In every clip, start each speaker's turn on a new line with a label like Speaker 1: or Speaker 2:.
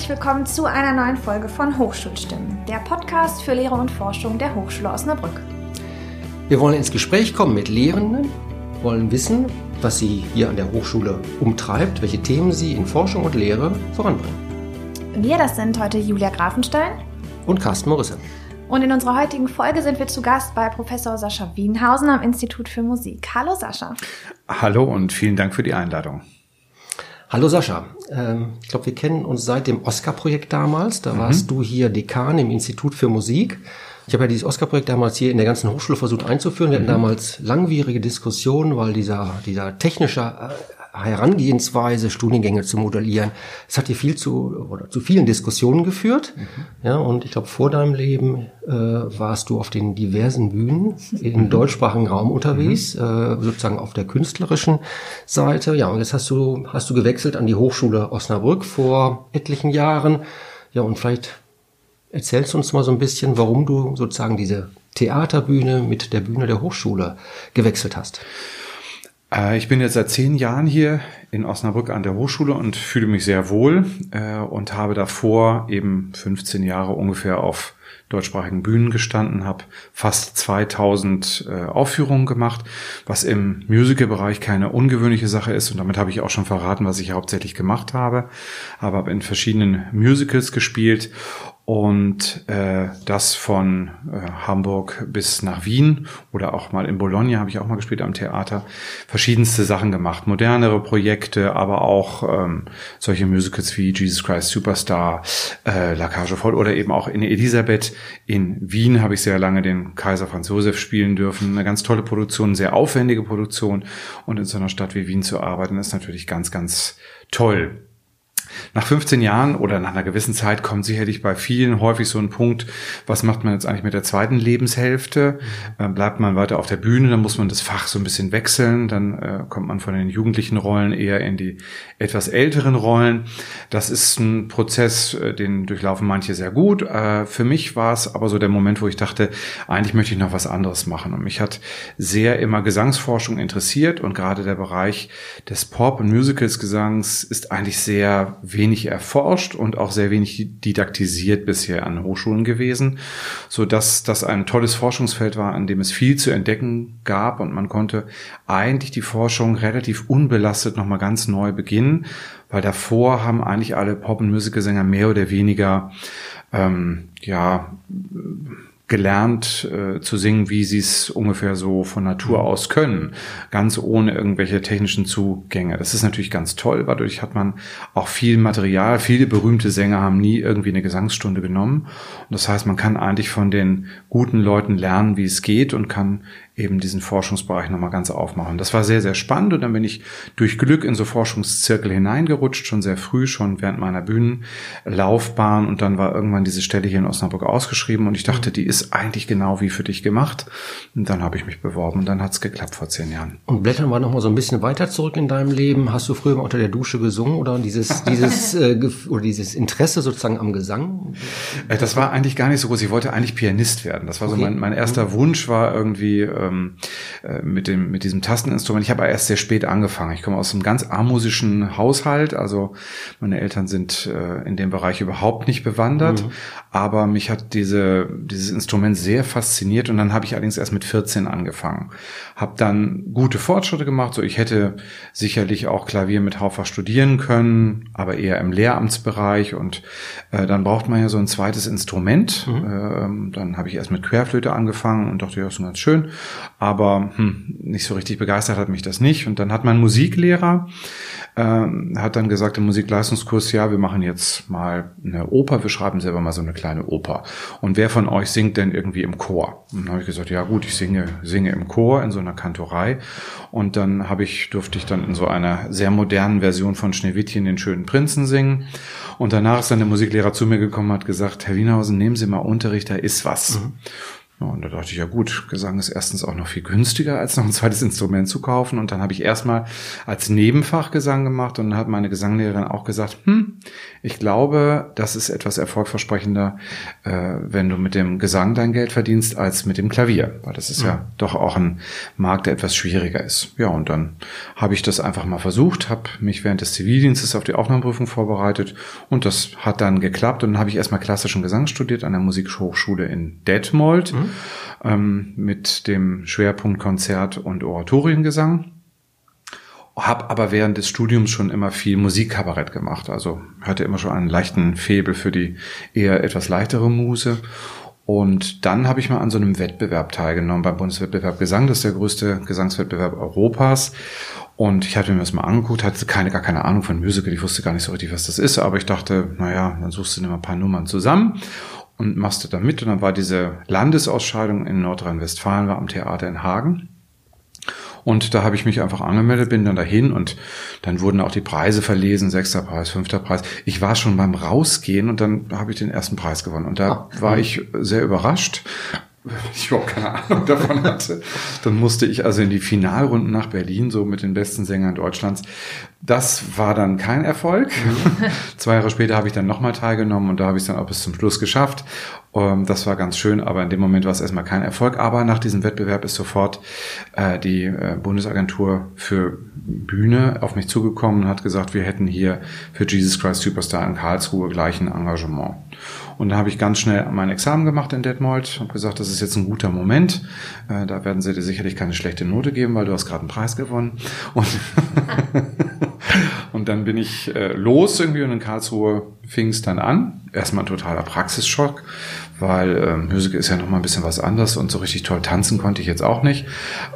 Speaker 1: herzlich willkommen zu einer neuen Folge von Hochschulstimmen, der Podcast für Lehre und Forschung der Hochschule Osnabrück.
Speaker 2: Wir wollen ins Gespräch kommen mit Lehrenden, wollen wissen, was sie hier an der Hochschule umtreibt, welche Themen sie in Forschung und Lehre voranbringen.
Speaker 1: Wir, das sind heute Julia Grafenstein
Speaker 2: und Carsten Morisse.
Speaker 1: Und in unserer heutigen Folge sind wir zu Gast bei Professor Sascha Wienhausen am Institut für Musik. Hallo Sascha.
Speaker 3: Hallo und vielen Dank für die Einladung.
Speaker 2: Hallo Sascha, ähm, ich glaube, wir kennen uns seit dem Oscar-Projekt damals. Da mhm. warst du hier Dekan im Institut für Musik. Ich habe ja dieses Oscar-Projekt damals hier in der ganzen Hochschule versucht einzuführen. Wir hatten mhm. damals langwierige Diskussionen, weil dieser, dieser technische äh, Herangehensweise, Studiengänge zu modellieren, es hat hier viel zu, oder zu vielen Diskussionen geführt. Mhm. Ja, und ich glaube, vor deinem Leben äh, warst du auf den diversen Bühnen im mhm. deutschsprachigen Raum unterwegs, äh, sozusagen auf der künstlerischen Seite. Ja, und jetzt hast du, hast du gewechselt an die Hochschule Osnabrück vor etlichen Jahren. Ja, und vielleicht Erzählst du uns mal so ein bisschen, warum du sozusagen diese Theaterbühne mit der Bühne der Hochschule gewechselt hast?
Speaker 3: Äh, ich bin jetzt seit zehn Jahren hier in Osnabrück an der Hochschule und fühle mich sehr wohl äh, und habe davor eben 15 Jahre ungefähr auf deutschsprachigen Bühnen gestanden, habe fast 2000 äh, Aufführungen gemacht, was im Musical-Bereich keine ungewöhnliche Sache ist und damit habe ich auch schon verraten, was ich hauptsächlich gemacht habe, aber habe in verschiedenen Musicals gespielt und äh, das von äh, Hamburg bis nach Wien oder auch mal in Bologna habe ich auch mal gespielt am Theater. Verschiedenste Sachen gemacht, modernere Projekte, aber auch ähm, solche Musicals wie Jesus Christ Superstar, äh, La Cage voll oder eben auch in Elisabeth. In Wien habe ich sehr lange den Kaiser Franz Josef spielen dürfen. Eine ganz tolle Produktion, sehr aufwendige Produktion. Und in so einer Stadt wie Wien zu arbeiten, ist natürlich ganz, ganz toll. Nach 15 Jahren oder nach einer gewissen Zeit kommt sicherlich bei vielen häufig so ein Punkt, was macht man jetzt eigentlich mit der zweiten Lebenshälfte? Äh, bleibt man weiter auf der Bühne, dann muss man das Fach so ein bisschen wechseln, dann äh, kommt man von den jugendlichen Rollen eher in die etwas älteren Rollen. Das ist ein Prozess, äh, den durchlaufen manche sehr gut. Äh, für mich war es aber so der Moment, wo ich dachte, eigentlich möchte ich noch was anderes machen. Und mich hat sehr immer Gesangsforschung interessiert und gerade der Bereich des Pop- und Musicals-Gesangs ist eigentlich sehr wenig erforscht und auch sehr wenig didaktisiert bisher an Hochschulen gewesen, so dass das ein tolles Forschungsfeld war, an dem es viel zu entdecken gab und man konnte eigentlich die Forschung relativ unbelastet nochmal ganz neu beginnen, weil davor haben eigentlich alle Pop- und Musicalsänger mehr oder weniger ähm, ja gelernt äh, zu singen, wie sie es ungefähr so von Natur mhm. aus können, ganz ohne irgendwelche technischen Zugänge. Das ist natürlich ganz toll, weil dadurch hat man auch viel Material. Viele berühmte Sänger haben nie irgendwie eine Gesangsstunde genommen. Und das heißt, man kann eigentlich von den guten Leuten lernen, wie es geht und kann eben diesen Forschungsbereich nochmal ganz aufmachen. Das war sehr, sehr spannend und dann bin ich durch Glück in so Forschungszirkel hineingerutscht, schon sehr früh, schon während meiner Bühnenlaufbahn und dann war irgendwann diese Stelle hier in Osnabrück ausgeschrieben und ich dachte, die ist eigentlich genau wie für dich gemacht und dann habe ich mich beworben und dann hat es geklappt vor zehn Jahren.
Speaker 2: Und blättern wir nochmal so ein bisschen weiter zurück in deinem Leben. Hast du früher mal unter der Dusche gesungen oder dieses, dieses, äh, oder dieses Interesse sozusagen am Gesang?
Speaker 3: Äh, das war eigentlich gar nicht so groß. Ich wollte eigentlich Pianist werden. Das war so mein, mein erster mhm. Wunsch war irgendwie, äh, ähm, äh, mit dem mit diesem Tasteninstrument. Ich habe erst sehr spät angefangen. Ich komme aus einem ganz armusischen Haushalt, also meine Eltern sind äh, in dem Bereich überhaupt nicht bewandert, mhm. aber mich hat diese dieses Instrument sehr fasziniert und dann habe ich allerdings erst mit 14 angefangen. Habe dann gute Fortschritte gemacht, so ich hätte sicherlich auch Klavier mit Hauptfach studieren können, aber eher im Lehramtsbereich und äh, dann braucht man ja so ein zweites Instrument. Mhm. Ähm, dann habe ich erst mit Querflöte angefangen und dachte, ja, ist ganz schön aber hm, nicht so richtig begeistert hat mich das nicht. Und dann hat mein Musiklehrer ähm, hat dann gesagt im Musikleistungskurs, ja, wir machen jetzt mal eine Oper, wir schreiben selber mal so eine kleine Oper. Und wer von euch singt denn irgendwie im Chor? Und dann habe ich gesagt, ja gut, ich singe, singe im Chor in so einer Kantorei. Und dann habe ich, durfte ich dann in so einer sehr modernen Version von Schneewittchen den schönen Prinzen singen. Und danach ist dann der Musiklehrer zu mir gekommen und hat gesagt, Herr Wienhausen, nehmen Sie mal Unterricht, da ist was. Mhm. Ja, und da dachte ich, ja gut, Gesang ist erstens auch noch viel günstiger, als noch ein zweites Instrument zu kaufen. Und dann habe ich erstmal als Nebenfach Gesang gemacht und dann hat meine Gesanglehrerin auch gesagt, hm, ich glaube, das ist etwas erfolgversprechender, äh, wenn du mit dem Gesang dein Geld verdienst, als mit dem Klavier. Weil das ist ja, ja doch auch ein Markt, der etwas schwieriger ist. Ja, und dann habe ich das einfach mal versucht, habe mich während des Zivildienstes auf die Aufnahmeprüfung vorbereitet und das hat dann geklappt. Und dann habe ich erstmal klassischen Gesang studiert an der Musikhochschule in Detmold. Mhm ähm, mit dem Schwerpunkt Konzert und Oratoriengesang. Hab aber während des Studiums schon immer viel Musikkabarett gemacht. Also hatte immer schon einen leichten Febel für die eher etwas leichtere Muse. Und dann habe ich mal an so einem Wettbewerb teilgenommen, beim Bundeswettbewerb Gesang. Das ist der größte Gesangswettbewerb Europas. Und ich hatte mir das mal angeguckt, hatte keine, gar keine Ahnung von Musical. Ich wusste gar nicht so richtig, was das ist. Aber ich dachte, naja, dann suchst du dir mal ein paar Nummern zusammen und machst du da mit. Und dann war diese Landesausscheidung in Nordrhein-Westfalen, war am Theater in Hagen. Und da habe ich mich einfach angemeldet, bin dann dahin und dann wurden auch die Preise verlesen, sechster Preis, fünfter Preis. Ich war schon beim Rausgehen und dann habe ich den ersten Preis gewonnen. Und da war ich sehr überrascht, ich überhaupt keine Ahnung davon hatte. Dann musste ich also in die Finalrunden nach Berlin, so mit den besten Sängern Deutschlands. Das war dann kein Erfolg. Zwei Jahre später habe ich dann nochmal teilgenommen und da habe ich es dann auch bis zum Schluss geschafft. Ähm, das war ganz schön, aber in dem Moment war es erstmal kein Erfolg. Aber nach diesem Wettbewerb ist sofort äh, die äh, Bundesagentur für Bühne auf mich zugekommen und hat gesagt, wir hätten hier für Jesus Christ Superstar in Karlsruhe gleich ein Engagement. Und da habe ich ganz schnell mein Examen gemacht in Detmold und gesagt, das ist jetzt ein guter Moment. Äh, da werden sie dir sicherlich keine schlechte Note geben, weil du hast gerade einen Preis gewonnen. Und, und dann bin ich äh, los irgendwie und in Karlsruhe fing es dann an. Erstmal ein totaler Praxisschock, weil ähm, Musik ist ja noch mal ein bisschen was anderes und so richtig toll tanzen konnte ich jetzt auch nicht.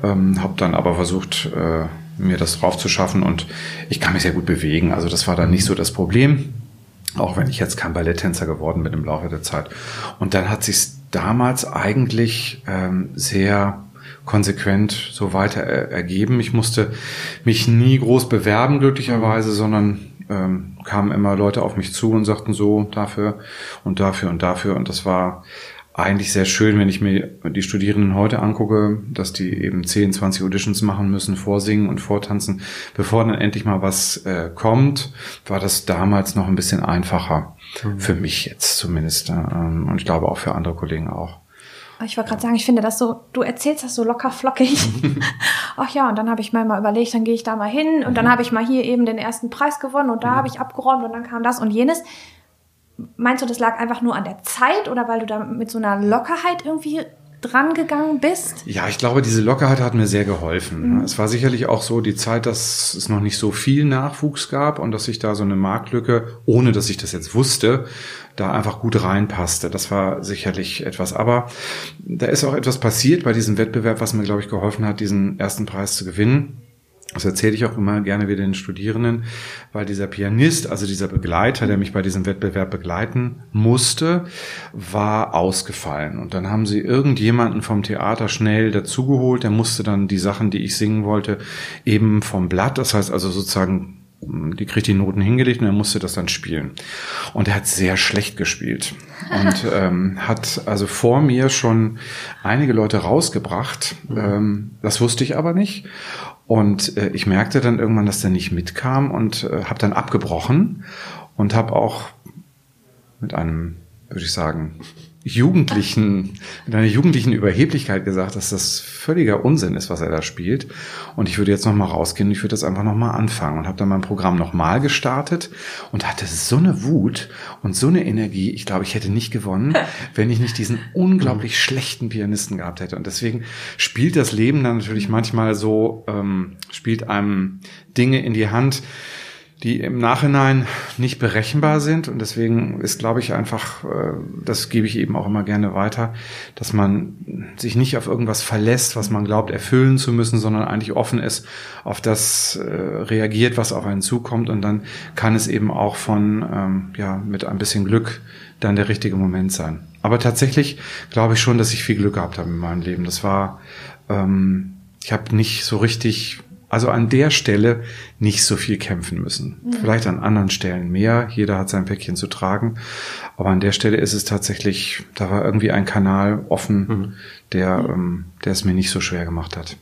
Speaker 3: Ähm, habe dann aber versucht, äh, mir das drauf zu schaffen und ich kann mich sehr gut bewegen. Also das war dann nicht so das Problem. Auch wenn ich jetzt kein Balletttänzer geworden bin im Laufe der Zeit. Und dann hat sich damals eigentlich ähm, sehr konsequent so weiter ergeben. Ich musste mich nie groß bewerben, glücklicherweise, sondern ähm, kamen immer Leute auf mich zu und sagten so dafür und dafür und dafür. Und das war eigentlich sehr schön, wenn ich mir die Studierenden heute angucke, dass die eben 10, 20 Auditions machen müssen, vorsingen und vortanzen, bevor dann endlich mal was äh, kommt, war das damals noch ein bisschen einfacher. Mhm. Für mich jetzt zumindest. Ähm, und ich glaube auch für andere Kollegen auch.
Speaker 1: Ich wollte gerade sagen, ich finde das so, du erzählst das so locker flockig. Ach ja, und dann habe ich mal, mal überlegt, dann gehe ich da mal hin und dann mhm. habe ich mal hier eben den ersten Preis gewonnen und da mhm. habe ich abgeräumt und dann kam das und jenes. Meinst du, das lag einfach nur an der Zeit oder weil du da mit so einer Lockerheit irgendwie dran gegangen bist?
Speaker 3: Ja, ich glaube, diese Lockerheit hat mir sehr geholfen. Mhm. Es war sicherlich auch so die Zeit, dass es noch nicht so viel Nachwuchs gab und dass sich da so eine Marktlücke, ohne dass ich das jetzt wusste, da einfach gut reinpasste. Das war sicherlich etwas. Aber da ist auch etwas passiert bei diesem Wettbewerb, was mir, glaube ich, geholfen hat, diesen ersten Preis zu gewinnen. Das erzähle ich auch immer gerne wieder den Studierenden, weil dieser Pianist, also dieser Begleiter, der mich bei diesem Wettbewerb begleiten musste, war ausgefallen. Und dann haben sie irgendjemanden vom Theater schnell dazugeholt. Der musste dann die Sachen, die ich singen wollte, eben vom Blatt, das heißt also sozusagen die kriegt die Noten hingelegt und er musste das dann spielen. Und er hat sehr schlecht gespielt und ähm, hat also vor mir schon einige Leute rausgebracht. Ähm, das wusste ich aber nicht. Und äh, ich merkte dann irgendwann, dass der nicht mitkam und äh, habe dann abgebrochen und habe auch mit einem, würde ich sagen, Jugendlichen, mit einer jugendlichen Überheblichkeit gesagt, dass das völliger Unsinn ist, was er da spielt. Und ich würde jetzt nochmal rausgehen, ich würde das einfach nochmal anfangen und habe dann mein Programm nochmal gestartet und hatte so eine Wut und so eine Energie. Ich glaube, ich hätte nicht gewonnen, wenn ich nicht diesen unglaublich schlechten Pianisten gehabt hätte. Und deswegen spielt das Leben dann natürlich manchmal so, ähm, spielt einem Dinge in die Hand, die im Nachhinein nicht berechenbar sind. Und deswegen ist, glaube ich, einfach, äh, das gebe ich eben auch immer gerne weiter, dass man sich nicht auf irgendwas verlässt, was man glaubt erfüllen zu müssen, sondern eigentlich offen ist, auf das äh, reagiert, was auf einen zukommt. Und dann kann es eben auch von, ähm, ja, mit ein bisschen Glück dann der richtige Moment sein. Aber tatsächlich glaube ich schon, dass ich viel Glück gehabt habe in meinem Leben. Das war, ähm, ich habe nicht so richtig also an der Stelle nicht so viel kämpfen müssen. Mhm. Vielleicht an anderen Stellen mehr. Jeder hat sein Päckchen zu tragen. Aber an der Stelle ist es tatsächlich, da war irgendwie ein Kanal offen, mhm. der, ähm, der es mir nicht so schwer gemacht hat.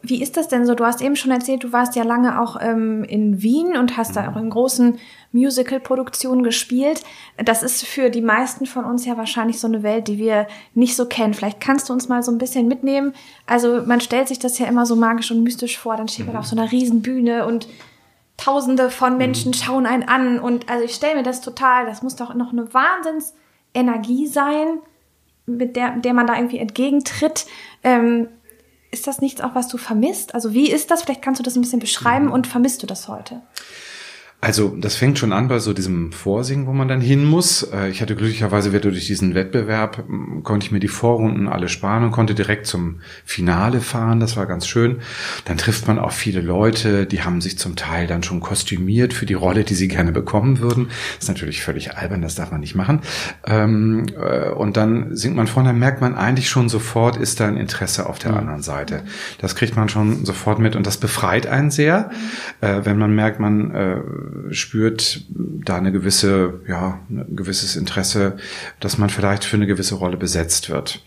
Speaker 1: Wie ist das denn so? Du hast eben schon erzählt, du warst ja lange auch ähm, in Wien und hast da auch in großen Musical-Produktionen gespielt. Das ist für die meisten von uns ja wahrscheinlich so eine Welt, die wir nicht so kennen. Vielleicht kannst du uns mal so ein bisschen mitnehmen. Also man stellt sich das ja immer so magisch und mystisch vor. Dann steht man mhm. auf so einer riesen Bühne und Tausende von mhm. Menschen schauen einen an. Und also ich stelle mir das total, das muss doch noch eine Wahnsinnsenergie sein, mit der, der man da irgendwie entgegentritt. Ähm, ist das nichts auch, was du vermisst? Also wie ist das? Vielleicht kannst du das ein bisschen beschreiben mhm. und vermisst du das heute?
Speaker 3: Also das fängt schon an bei so diesem Vorsingen, wo man dann hin muss. Äh, ich hatte glücklicherweise wieder durch diesen Wettbewerb, konnte ich mir die Vorrunden alle sparen und konnte direkt zum Finale fahren. Das war ganz schön. Dann trifft man auch viele Leute, die haben sich zum Teil dann schon kostümiert für die Rolle, die sie gerne bekommen würden. Das ist natürlich völlig albern, das darf man nicht machen. Ähm, äh, und dann singt man vorne, dann merkt man eigentlich schon sofort, ist da ein Interesse auf der mhm. anderen Seite. Das kriegt man schon sofort mit und das befreit einen sehr, äh, wenn man merkt, man spürt da eine gewisse, ja, ein gewisses Interesse, dass man vielleicht für eine gewisse Rolle besetzt wird.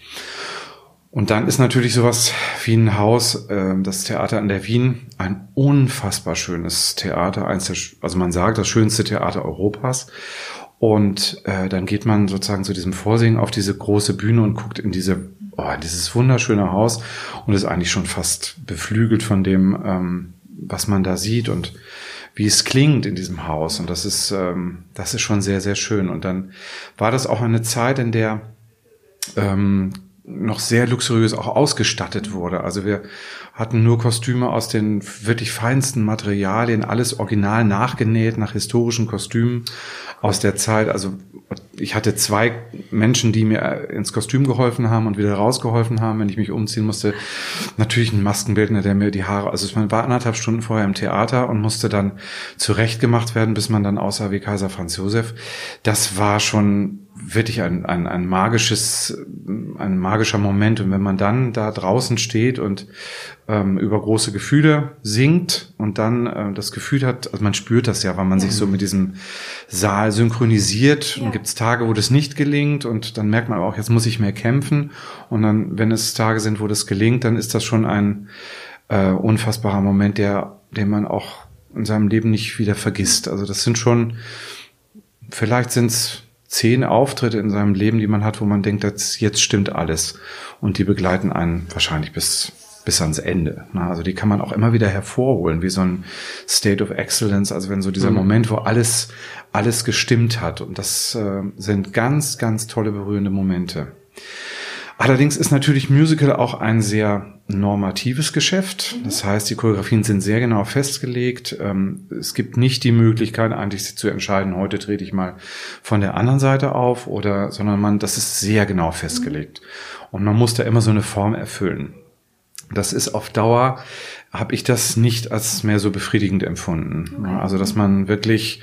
Speaker 3: Und dann ist natürlich sowas wie ein Haus, äh, das Theater an der Wien, ein unfassbar schönes Theater, eins der, also man sagt, das schönste Theater Europas. Und äh, dann geht man sozusagen zu diesem Vorsingen auf diese große Bühne und guckt in diese, oh, in dieses wunderschöne Haus und ist eigentlich schon fast beflügelt von dem, ähm, was man da sieht und wie es klingt in diesem Haus. Und das ist, ähm, das ist schon sehr, sehr schön. Und dann war das auch eine Zeit, in der ähm, noch sehr luxuriös auch ausgestattet wurde. Also wir hatten nur Kostüme aus den wirklich feinsten Materialien, alles original nachgenäht nach historischen Kostümen aus der Zeit. Also ich hatte zwei Menschen, die mir ins Kostüm geholfen haben und wieder rausgeholfen haben, wenn ich mich umziehen musste. Natürlich ein Maskenbildner, der mir die Haare, also man war anderthalb Stunden vorher im Theater und musste dann zurechtgemacht werden, bis man dann aussah wie Kaiser Franz Josef. Das war schon wirklich ein, ein, ein magisches, ein magischer Moment. Und wenn man dann da draußen steht und ähm, über große Gefühle singt und dann äh, das Gefühl hat, also man spürt das ja, weil man ja. sich so mit diesem Saal synchronisiert ja. und gibt es Tage, wo das nicht gelingt und dann merkt man auch, jetzt muss ich mehr kämpfen. Und dann, wenn es Tage sind, wo das gelingt, dann ist das schon ein äh, unfassbarer Moment, der, den man auch in seinem Leben nicht wieder vergisst. Also das sind schon, vielleicht sind es zehn Auftritte in seinem Leben, die man hat, wo man denkt, jetzt stimmt alles. Und die begleiten einen wahrscheinlich bis, bis ans Ende. Also die kann man auch immer wieder hervorholen, wie so ein State of Excellence, also wenn so dieser mhm. Moment, wo alles, alles gestimmt hat. Und das äh, sind ganz, ganz tolle, berührende Momente. Allerdings ist natürlich Musical auch ein sehr normatives Geschäft. Mhm. Das heißt, die Choreografien sind sehr genau festgelegt. Ähm, es gibt nicht die Möglichkeit, eigentlich zu entscheiden, heute trete ich mal von der anderen Seite auf oder, sondern man, das ist sehr genau festgelegt. Und man muss da immer so eine Form erfüllen. Das ist auf Dauer, habe ich das nicht als mehr so befriedigend empfunden. Okay. Also, dass man wirklich,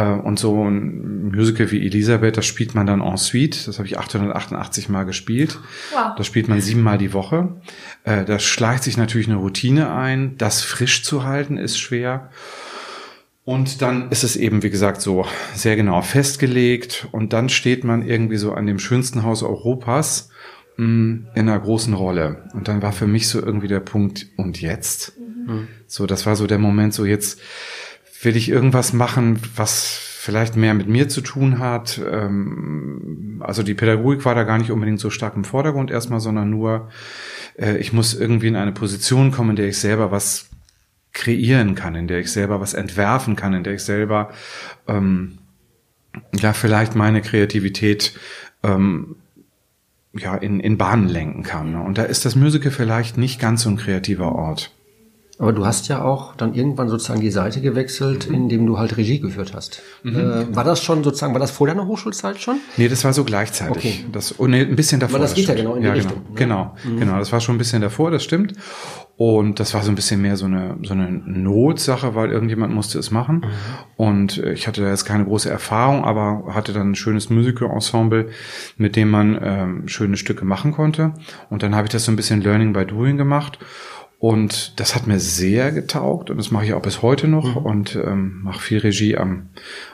Speaker 3: und so ein Musical wie Elisabeth, das spielt man dann en suite. Das habe ich 888 Mal gespielt. Wow. Das spielt man siebenmal die Woche. Äh, da schleicht sich natürlich eine Routine ein. Das frisch zu halten ist schwer. Und dann ist es eben, wie gesagt, so sehr genau festgelegt. Und dann steht man irgendwie so an dem schönsten Haus Europas in einer großen Rolle. Und dann war für mich so irgendwie der Punkt, und jetzt? Mhm. So, das war so der Moment, so jetzt will ich irgendwas machen, was vielleicht mehr mit mir zu tun hat. Ähm, also die Pädagogik war da gar nicht unbedingt so stark im Vordergrund erstmal, sondern nur, äh, ich muss irgendwie in eine Position kommen, in der ich selber was kreieren kann, in der ich selber was entwerfen kann, in der ich selber ähm, ja vielleicht meine Kreativität ähm, ja, in, in Bahnen lenken kann. Und da ist das Musical vielleicht nicht ganz so ein kreativer Ort.
Speaker 2: Aber du hast ja auch dann irgendwann sozusagen die Seite gewechselt, mhm. indem du halt Regie geführt hast. Mhm. Äh, war das schon sozusagen, war das vor deiner Hochschulzeit schon?
Speaker 3: Nee, das war so gleichzeitig. Okay. Das, oh, nee, ein bisschen davor.
Speaker 2: Aber das, geht ja genau in die
Speaker 3: ja,
Speaker 2: Richtung.
Speaker 3: Genau, genau, mhm. genau. Das war schon ein bisschen davor, das stimmt. Und das war so ein bisschen mehr so eine, so eine Notsache, weil irgendjemand musste es machen. Mhm. Und äh, ich hatte da jetzt keine große Erfahrung, aber hatte dann ein schönes Musical-Ensemble, mit dem man ähm, schöne Stücke machen konnte. Und dann habe ich das so ein bisschen Learning by Doing gemacht Und das hat mir sehr getaugt und das mache ich auch bis heute noch mhm. und ähm, mache viel Regie am,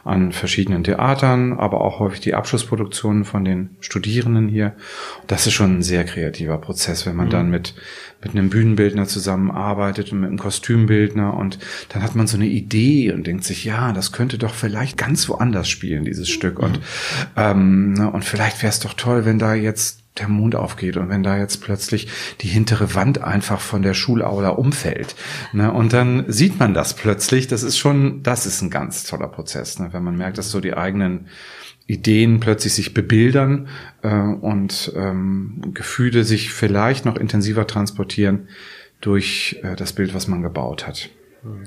Speaker 3: an verschiedenen Theatern, aber auch häufig die Abschlussproduktionen von den Studierenden hier. Das ist schon ein sehr kreativer Prozess, wenn man mhm. dann mit, mit einem Bühnenbildner zusammenarbeitet und mit einem Kostümbildner und dann hat man so eine Idee und denkt sich, ja, das könnte doch vielleicht ganz woanders spielen, dieses Stück. Und, mhm. ähm, ne, und vielleicht wäre es doch toll, wenn da jetzt der Mond aufgeht und wenn da jetzt plötzlich die hintere Wand einfach von der Schulaula umfällt. Ne, und dann sieht man das plötzlich. Das ist schon, das ist ein ganz toller Prozess, ne, wenn man merkt, dass so die eigenen Ideen plötzlich sich bebildern äh, und ähm, Gefühle sich vielleicht noch intensiver transportieren durch äh, das Bild, was man gebaut hat.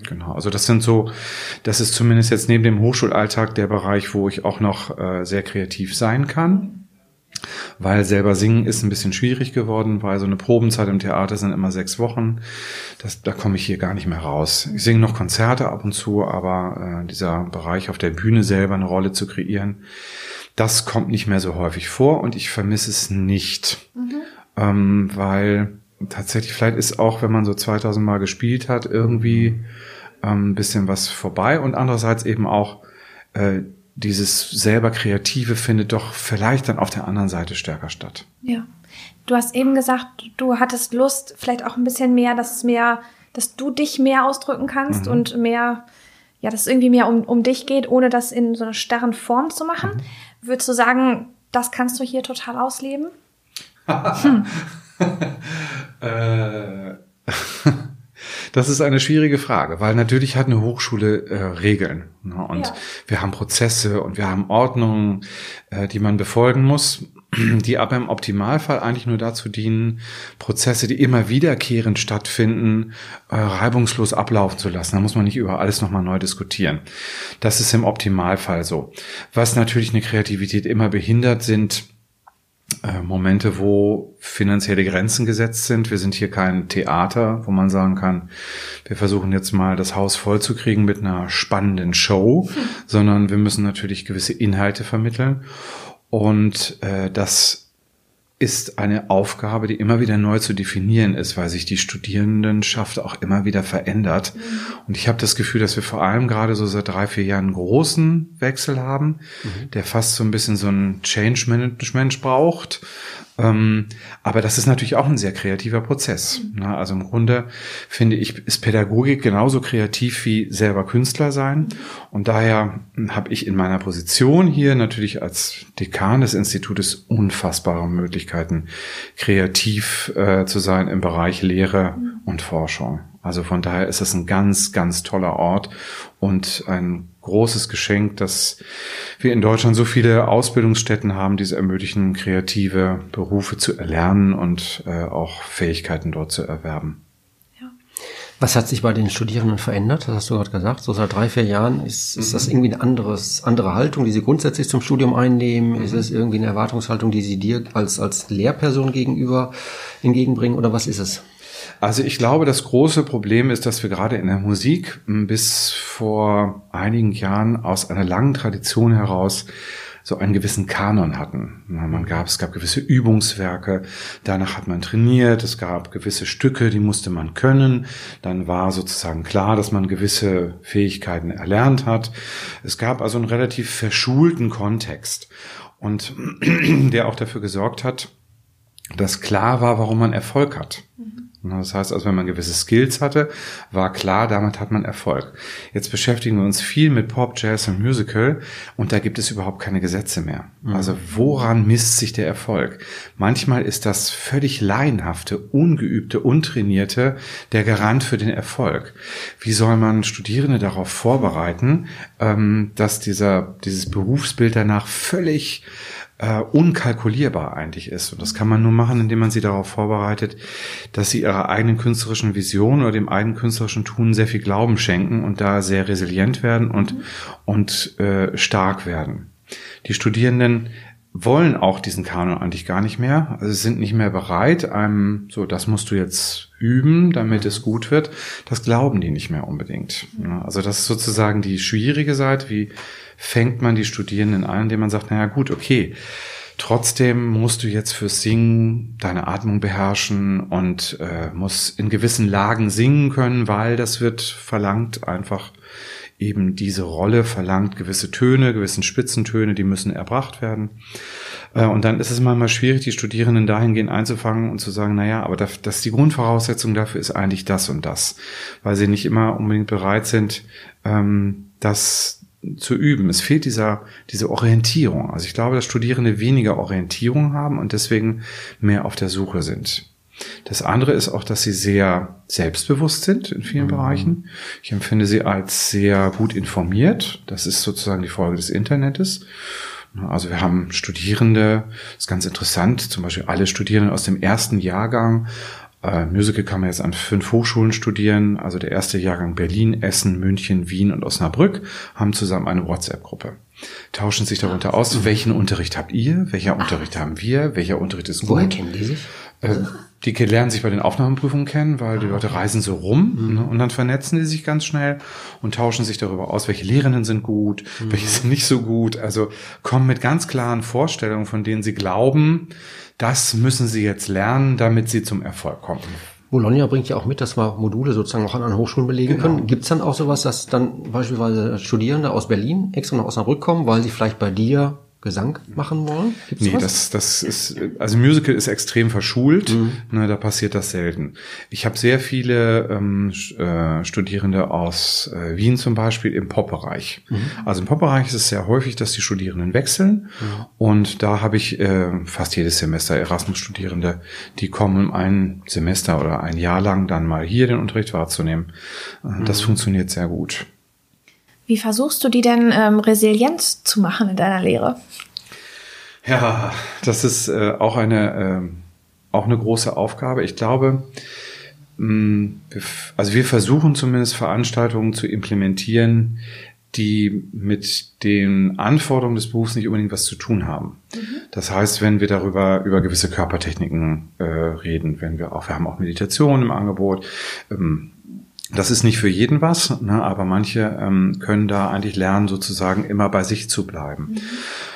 Speaker 3: Genau, also das sind so, das ist zumindest jetzt neben dem Hochschulalltag der Bereich, wo ich auch noch äh, sehr kreativ sein kann weil selber singen ist ein bisschen schwierig geworden, weil so eine Probenzeit im Theater sind immer sechs Wochen. Das, da komme ich hier gar nicht mehr raus. Ich singe noch Konzerte ab und zu, aber äh, dieser Bereich auf der Bühne selber eine Rolle zu kreieren, das kommt nicht mehr so häufig vor und ich vermisse es nicht, mhm. ähm, weil tatsächlich vielleicht ist auch, wenn man so 2000 Mal gespielt hat, irgendwie ähm, ein bisschen was vorbei und andererseits eben auch äh, dieses selber Kreative findet doch vielleicht dann auf der anderen Seite stärker statt.
Speaker 1: Ja. Du hast eben gesagt, du hattest Lust, vielleicht auch ein bisschen mehr, dass es mehr, dass du dich mehr ausdrücken kannst mhm. und mehr, ja, dass es irgendwie mehr um, um dich geht, ohne das in so einer starren Form zu machen. Mhm. Würdest du sagen, das kannst du hier total ausleben? hm.
Speaker 3: äh. Das ist eine schwierige Frage, weil natürlich hat eine Hochschule äh, Regeln ne? und ja. wir haben Prozesse und wir haben Ordnungen, äh, die man befolgen muss, die aber im Optimalfall eigentlich nur dazu dienen, Prozesse, die immer wiederkehrend stattfinden, äh, reibungslos ablaufen zu lassen. Da muss man nicht über alles nochmal neu diskutieren. Das ist im Optimalfall so. Was natürlich eine Kreativität immer behindert, sind äh, Momente, wo finanzielle Grenzen gesetzt sind. Wir sind hier kein Theater, wo man sagen kann, wir versuchen jetzt mal das Haus vollzukriegen mit einer spannenden Show, hm. sondern wir müssen natürlich gewisse Inhalte vermitteln. Und äh, das ist eine Aufgabe, die immer wieder neu zu definieren ist, weil sich die Studierendenschaft auch immer wieder verändert. Mhm. Und ich habe das Gefühl, dass wir vor allem gerade so seit drei, vier Jahren einen großen Wechsel haben, mhm. der fast so ein bisschen so ein Change Management braucht. Ähm, aber das ist natürlich auch ein sehr kreativer Prozess. Mhm. Ne? Also im Grunde finde ich, ist Pädagogik genauso kreativ wie selber Künstler sein. Und daher habe ich in meiner Position hier natürlich als Dekan des Institutes unfassbare Möglichkeiten, kreativ äh, zu sein im Bereich Lehre mhm. und Forschung. Also von daher ist es ein ganz, ganz toller Ort und ein großes Geschenk, dass wir in Deutschland so viele Ausbildungsstätten haben, die es ermöglichen, kreative Berufe zu erlernen und äh, auch Fähigkeiten dort zu erwerben.
Speaker 2: Was hat sich bei den Studierenden verändert? Das hast du gerade gesagt. So seit drei, vier Jahren ist, ist mhm. das irgendwie eine anderes, andere Haltung, die sie grundsätzlich zum Studium einnehmen? Mhm. Ist es irgendwie eine Erwartungshaltung, die sie dir als, als Lehrperson gegenüber entgegenbringen oder was ist es?
Speaker 3: Also ich glaube, das große Problem ist, dass wir gerade in der Musik bis vor einigen Jahren aus einer langen Tradition heraus so einen gewissen Kanon hatten. Man gab, es gab gewisse Übungswerke, danach hat man trainiert, es gab gewisse Stücke, die musste man können, dann war sozusagen klar, dass man gewisse Fähigkeiten erlernt hat. Es gab also einen relativ verschulten Kontext und der auch dafür gesorgt hat, dass klar war, warum man Erfolg hat. Mhm. Das heißt also, wenn man gewisse Skills hatte, war klar, damit hat man Erfolg. Jetzt beschäftigen wir uns viel mit Pop, Jazz und Musical und da gibt es überhaupt keine Gesetze mehr. Mhm. Also woran misst sich der Erfolg? Manchmal ist das völlig laienhafte, ungeübte, untrainierte der Garant für den Erfolg. Wie soll man Studierende darauf vorbereiten, ähm, dass dieser, dieses Berufsbild danach völlig äh, unkalkulierbar eigentlich ist. Und das kann man nur machen, indem man sie darauf vorbereitet, dass sie ihrer eigenen künstlerischen Vision oder dem eigenen künstlerischen Tun sehr viel Glauben schenken und da sehr resilient werden und, mhm. und äh, stark werden. Die Studierenden wollen auch diesen Kanon eigentlich gar nicht mehr. Also sind nicht mehr bereit, einem, so, das musst du jetzt üben, damit es gut wird. Das glauben die nicht mehr unbedingt. Also das ist sozusagen die schwierige Seite. Wie fängt man die Studierenden ein, indem man sagt, naja gut, okay, Trotzdem musst du jetzt fürs Singen deine Atmung beherrschen und äh, musst in gewissen Lagen singen können, weil das wird verlangt einfach eben diese Rolle verlangt gewisse Töne, gewissen Spitzentöne, die müssen erbracht werden. Äh, und dann ist es manchmal schwierig, die Studierenden dahingehend einzufangen und zu sagen, na ja, aber das, das die Grundvoraussetzung dafür ist eigentlich das und das, weil sie nicht immer unbedingt bereit sind, ähm, das zu üben. Es fehlt dieser, diese Orientierung. Also ich glaube, dass Studierende weniger Orientierung haben und deswegen mehr auf der Suche sind. Das andere ist auch, dass sie sehr selbstbewusst sind in vielen mhm. Bereichen. Ich empfinde sie als sehr gut informiert. Das ist sozusagen die Folge des Internets. Also wir haben Studierende, das ist ganz interessant, zum Beispiel alle Studierenden aus dem ersten Jahrgang äh, Musical kann man jetzt an fünf Hochschulen studieren. Also der erste Jahrgang Berlin, Essen, München, Wien und Osnabrück haben zusammen eine WhatsApp-Gruppe. Tauschen sich darunter aus, welchen Unterricht habt ihr, welcher Unterricht haben wir, welcher Unterricht ist
Speaker 2: gut. Woher kennen die sich?
Speaker 3: Äh, die lernen sich bei den Aufnahmeprüfungen kennen, weil die Leute reisen so rum mhm. ne, und dann vernetzen die sich ganz schnell und tauschen sich darüber aus, welche Lehrerinnen sind gut, mhm. welche sind nicht so gut. Also kommen mit ganz klaren Vorstellungen, von denen sie glauben, das müssen sie jetzt lernen, damit sie zum Erfolg kommen.
Speaker 2: Bologna bringt ja auch mit, dass wir Module sozusagen auch an anderen Hochschulen belegen genau. können. Gibt es dann auch sowas, dass dann beispielsweise Studierende aus Berlin extra nach Osnabrück kommen, weil sie vielleicht bei dir Gesang machen wollen?
Speaker 3: Gibt's nee, das, das ist, also Musical ist extrem verschult, mhm. ne, da passiert das selten. Ich habe sehr viele ähm, äh, Studierende aus äh, Wien zum Beispiel im Pop-Bereich. Mhm. Also im Pop-Bereich ist es sehr häufig, dass die Studierenden wechseln mhm. und da habe ich äh, fast jedes Semester Erasmus-Studierende, die kommen ein Semester oder ein Jahr lang dann mal hier den Unterricht wahrzunehmen. Äh, das mhm. funktioniert sehr gut.
Speaker 1: Wie versuchst du die denn ähm, resilient zu machen in deiner Lehre?
Speaker 3: Ja, das ist äh, auch eine äh, auch eine große Aufgabe. Ich glaube, mh, mm, also wir versuchen zumindest Veranstaltungen zu implementieren, die mit den Anforderungen des Berufs nicht unbedingt was zu tun haben. Mhm. Das heißt, wenn wir darüber über gewisse Körpertechniken äh, reden, wenn wir auch, wir haben auch Meditation im Angebot, ähm, das ist nicht für jeden was, ne, aber manche ähm, können da eigentlich lernen, sozusagen immer bei sich zu bleiben. Mhm.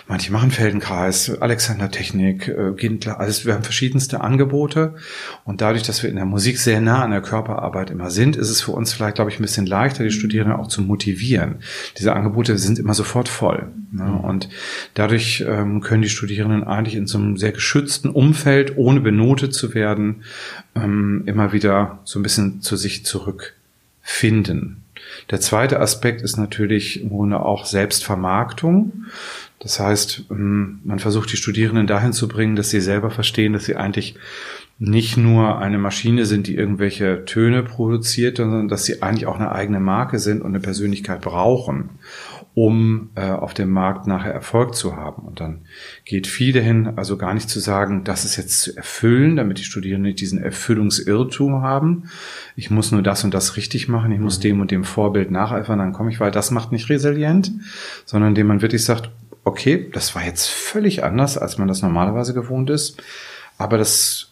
Speaker 3: Manche machen Feldenkreis, Alexander-Technik, äh, gehen klar, alles, wir haben verschiedenste Angebote und dadurch, dass wir in der Musik sehr nah an der Körperarbeit immer sind, ist es für uns vielleicht, glaube ich, ein bisschen leichter, die Studierenden auch zu motivieren. Diese Angebote sind immer sofort voll ne, mhm. und dadurch ähm, können die Studierenden eigentlich in so einem sehr geschützten Umfeld, ohne benotet zu werden, ähm, immer wieder so ein bisschen zu sich zurück finden. Der zweite Aspekt ist natürlich im Grunde auch Selbstvermarktung. Das heißt, ähm, man versucht die Studierenden dahin zu bringen, dass sie selber verstehen, dass sie eigentlich nicht nur eine Maschine sind, die irgendwelche Töne produziert, sondern dass sie eigentlich auch eine eigene Marke sind und eine Persönlichkeit brauchen um äh, auf dem Markt nachher Erfolg zu haben. Und dann geht viel dahin, also gar nicht zu sagen, das ist jetzt zu erfüllen, damit die Studierenden nicht diesen Erfüllungsirrtum haben. Ich muss nur das und das richtig machen, ich muss mhm. dem und dem Vorbild nacheifern, dann komme ich, weil das macht nicht resilient, sondern indem man wirklich sagt, okay, das war jetzt völlig anders, als man das normalerweise gewohnt ist, aber das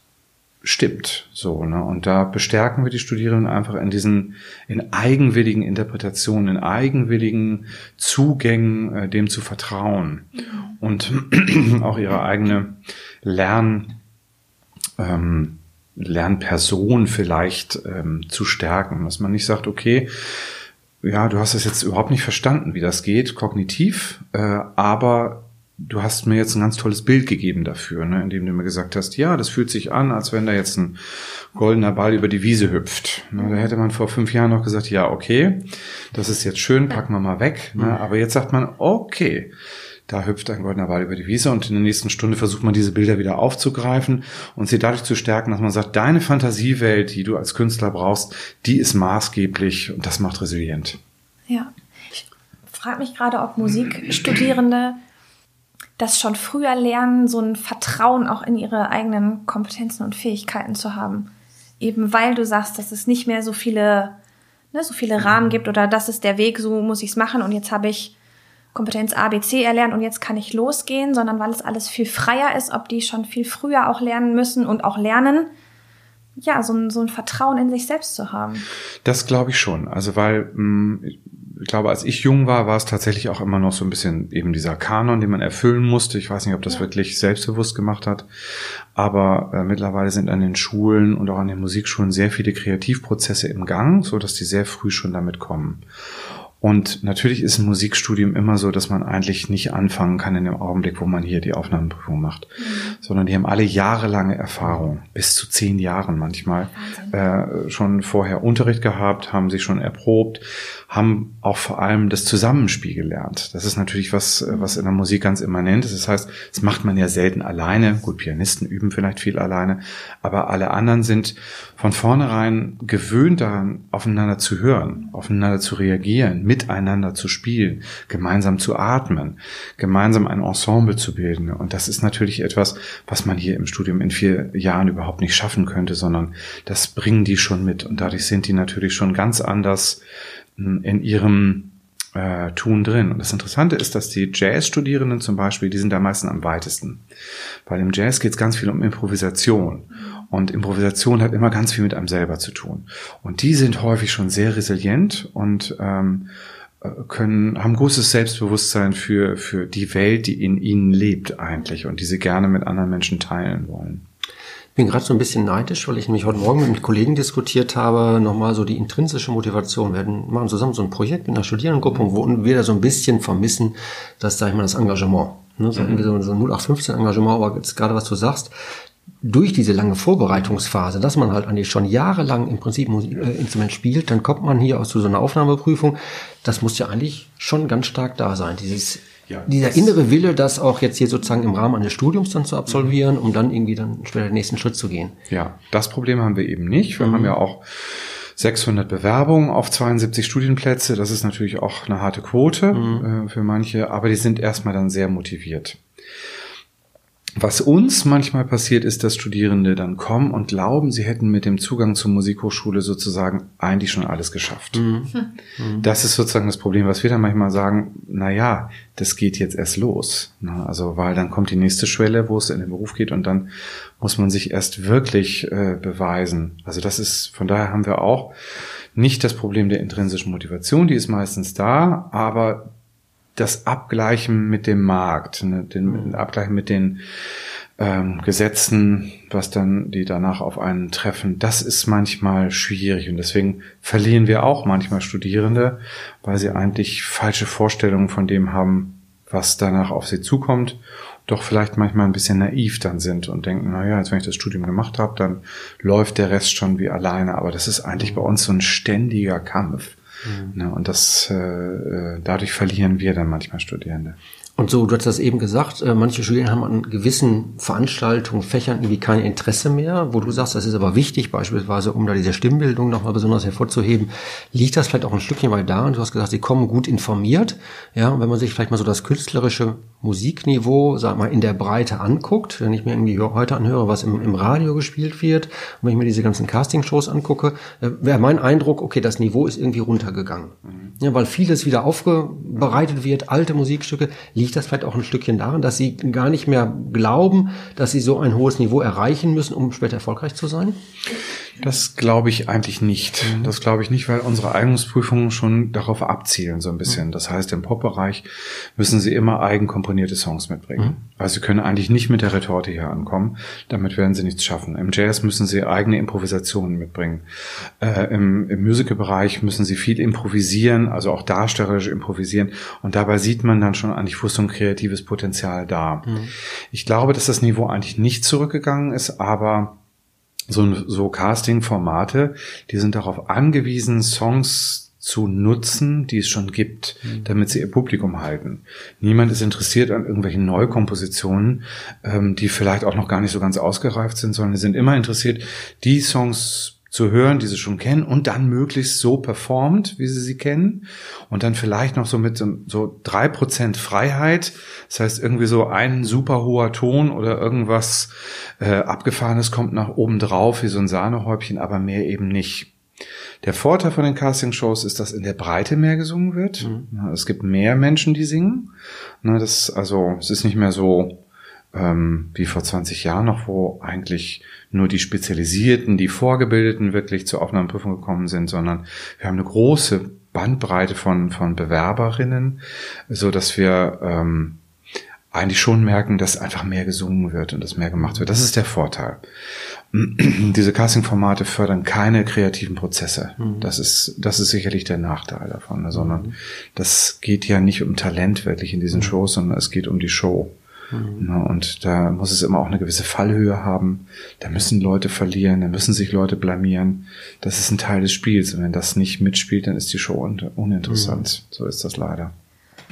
Speaker 3: stimmt. So, ne? Und da bestärken wir die Studierenden einfach in diesen, in eigenwilligen Interpretationen, in eigenwilligen Zugängen, äh, dem zu vertrauen und auch ihre eigene Lern, ähm, Lernperson vielleicht ähm, zu stärken, dass man nicht sagt, okay, ja, du hast es jetzt überhaupt nicht verstanden, wie das geht, kognitiv, äh, aber du hast mir jetzt ein ganz tolles Bild gegeben dafür, ne, indem du mir gesagt hast, ja, das fühlt sich an, als wenn da jetzt ein goldener Ball über die Wiese hüpft. Ne, da hätte man vor fünf Jahren noch gesagt, ja, okay, das ist jetzt schön, packen wir mal weg. Ne, mhm. aber jetzt sagt man, okay, da hüpft ein goldener Ball über die Wiese und in der nächsten Stunde versucht man diese Bilder wieder aufzugreifen und sie dadurch zu stärken, dass man sagt, deine Fantasiewelt, die du als Künstler brauchst, die ist maßgeblich und das macht resilient.
Speaker 1: Ja. Ich frage mich gerade, ob Musikstudierende das schon früher lernen, so ein Vertrauen auch in ihre eigenen Kompetenzen und Fähigkeiten zu haben. Eben weil du sagst, dass es nicht mehr so viele, ne, so viele Rahmen gibt oder das ist der Weg, so muss ich es machen und jetzt habe ich Kompetenz A, B, C erlernt und jetzt kann ich losgehen, sondern weil es alles viel freier ist, ob die schon viel früher auch lernen müssen und auch lernen, ja, so ein, so ein Vertrauen in sich selbst zu haben.
Speaker 3: Das glaube ich schon. Also weil mh, mm, ich glaube, als ich jung war, war es tatsächlich auch immer noch so ein bisschen eben dieser Kanon, den man erfüllen musste. Ich weiß nicht, ob das ja. wirklich selbstbewusst gemacht hat. Aber äh, mittlerweile sind an den Schulen und auch an den Musikschulen sehr viele Kreativprozesse im Gang, so dass die sehr früh schon damit kommen. Und natürlich ist ein Musikstudium immer so, dass man eigentlich nicht anfangen kann in dem Augenblick, wo man hier die Aufnahmeprüfung macht, mhm. sondern die haben alle jahrelange Erfahrung, bis zu zehn Jahren manchmal, äh, schon vorher Unterricht gehabt, haben sich schon erprobt, haben auch vor allem das Zusammenspiel gelernt. Das ist natürlich was, was in der Musik ganz immanent ist. Das heißt, das macht man ja selten alleine. Gut, Pianisten üben vielleicht viel alleine, aber alle anderen sind von vornherein gewöhnt daran, aufeinander zu hören, aufeinander zu reagieren, miteinander zu spielen, gemeinsam zu atmen, gemeinsam ein Ensemble zu bilden. Und das ist natürlich etwas, was man hier im Studium in vier Jahren überhaupt nicht schaffen könnte, sondern das bringen die schon mit. Und dadurch sind die natürlich schon ganz anders in ihrem äh, Tun drin. Und das Interessante ist, dass die Jazz-Studierenden zum Beispiel, die sind da meistens am weitesten. Weil im Jazz geht es ganz viel um Improvisation. Und Improvisation hat immer ganz viel mit einem selber zu tun. Und die sind häufig schon sehr resilient und ähm, äh, können, haben großes Selbstbewusstsein für, für die Welt, die in ihnen lebt eigentlich und die sie gerne mit anderen Menschen teilen wollen.
Speaker 2: Ich bin gerade so ein bisschen neidisch, weil ich nämlich heute Morgen mit Kollegen diskutiert habe, nochmal so die intrinsische Motivation. Wir machen zusammen so ein Projekt mit einer Studierendengruppe, wo wir da so ein bisschen vermissen, das, sag ich mal, das Engagement. Ne, so, mhm. so, so 0815 Engagement, aber jetzt gerade was du sagst, durch diese lange Vorbereitungsphase, dass man halt eigentlich schon jahrelang im Prinzip Musik, äh, Instrument spielt, dann kommt man hier aus zu so einer Aufnahmeprüfung. Das muss ja eigentlich schon ganz stark da sein, dieses ja, dieser innere Wille, das auch jetzt hier sozusagen im Rahmen eines Studiums dann zu absolvieren, um dann irgendwie dann später den nächsten Schritt zu gehen.
Speaker 3: Ja, das Problem haben wir eben nicht. Wir mhm. haben ja auch 600 Bewerbungen auf 72 Studienplätze. Das ist natürlich auch eine harte Quote mhm. äh, für manche, aber die sind erstmal dann sehr motiviert. Was uns manchmal passiert, ist, dass Studierende dann kommen und glauben, sie hätten mit dem Zugang zur Musikhochschule sozusagen eigentlich schon alles geschafft. Mhm. Mhm. Das ist sozusagen das Problem, was wir dann manchmal sagen, na ja, das geht jetzt erst los. Also, weil dann kommt die nächste Schwelle, wo es in den Beruf geht und dann muss man sich erst wirklich äh, beweisen. Also das ist, von daher haben wir auch nicht das Problem der intrinsischen Motivation, die ist meistens da, aber das Abgleichen mit dem Markt, ne, den mhm. Abgleichen mit den ähm, Gesetzen, was dann die danach auf einen treffen, das ist manchmal schwierig und deswegen verlieren wir auch manchmal Studierende, weil sie eigentlich falsche Vorstellungen von dem haben, was danach auf sie zukommt, doch vielleicht manchmal ein bisschen naiv dann sind und denken, na ja, jetzt wenn ich das Studium gemacht habe, dann läuft der Rest schon wie alleine, aber das ist eigentlich bei uns so ein ständiger Kampf. Mhm. Ne, und das äh, äh, dadurch verlieren wir dann manchmal Studierende.
Speaker 2: Und so, du hast das eben gesagt, äh, manche Studierende haben an gewissen Veranstaltungen, Fächern irgendwie kein Interesse mehr, wo du sagst, das ist aber wichtig, beispielsweise, um da diese Stimmbildung nochmal besonders hervorzuheben. Liegt das vielleicht auch ein Stückchen weit da? Und du hast gesagt, sie kommen gut informiert. Ja, und wenn man sich vielleicht mal so das künstlerische Musikniveau, sag mal, in der Breite anguckt, wenn ich mir irgendwie heute anhöre, was im, im Radio gespielt wird, und wenn ich mir diese ganzen Castingshows angucke, äh, wäre mein Eindruck, okay, das Niveau ist irgendwie runtergegangen. Mhm. Ja, weil vieles wieder aufbereitet wird, alte Musikstücke, liegt das vielleicht auch ein Stückchen daran, dass sie gar nicht mehr glauben, dass sie so ein hohes Niveau erreichen müssen, um später erfolgreich zu sein?
Speaker 3: Das glaube ich eigentlich nicht. Mhm. Das glaube ich nicht, weil unsere Eignungsprüfungen schon darauf abzielen, so ein bisschen. Mhm. Das heißt, im Pop-Bereich müssen sie immer eigenkomponierte Songs mitbringen. Mhm. Also sie können eigentlich nicht mit der Retorte hier ankommen. Damit werden sie nichts schaffen. Im Jazz müssen sie eigene Improvisationen mitbringen. Äh, Im im Musical-Bereich müssen sie viel improvisieren, also auch darstellerisch improvisieren. Und dabei sieht man dann schon eigentlich, wo so ein kreatives Potenzial da. Mhm. Ich glaube, dass das Niveau eigentlich nicht zurückgegangen ist, aber so, so Casting-Formate, die sind darauf angewiesen, Songs zu nutzen, die es schon gibt, mhm. damit sie ihr Publikum halten. Niemand ist interessiert an irgendwelchen Neukompositionen, ähm, die vielleicht auch noch gar nicht so ganz ausgereift sind, sondern sie sind immer interessiert, die Songs zu hören, die sie schon kennen und dann möglichst so performt, wie sie sie kennen und dann vielleicht noch so mit so drei Prozent Freiheit, das heißt irgendwie so ein super hoher Ton oder irgendwas äh, abgefahrenes kommt nach oben drauf wie so ein Sahnehäubchen, aber mehr eben nicht. Der Vorteil von den Castingshows ist, dass in der Breite mehr gesungen wird. Mhm. Es gibt mehr Menschen, die singen. Das, also es ist nicht mehr so ähm, wie vor 20 Jahren noch, wo eigentlich nur die Spezialisierten, die Vorgebildeten wirklich zur Aufnahmeprüfung gekommen sind, sondern wir haben eine große Bandbreite von, von Bewerberinnen, so dass wir ähm, eigentlich schon merken, dass einfach mehr gesungen wird und dass mehr gemacht wird. Das ist der Vorteil. Diese Casting-Formate fördern keine kreativen Prozesse. Mhm. Das ist, das ist sicherlich der Nachteil davon, sondern mhm. das geht ja nicht um Talent wirklich in diesen mhm. Shows, sondern es geht um die Show. Mhm. Ne? Und da muss es immer auch eine gewisse Fallhöhe haben. Da müssen Leute verlieren, da müssen sich Leute blamieren. Das ist ein Teil des Spiels. Und wenn das nicht mitspielt, dann ist die Show uninteressant. Mhm. So ist das leider.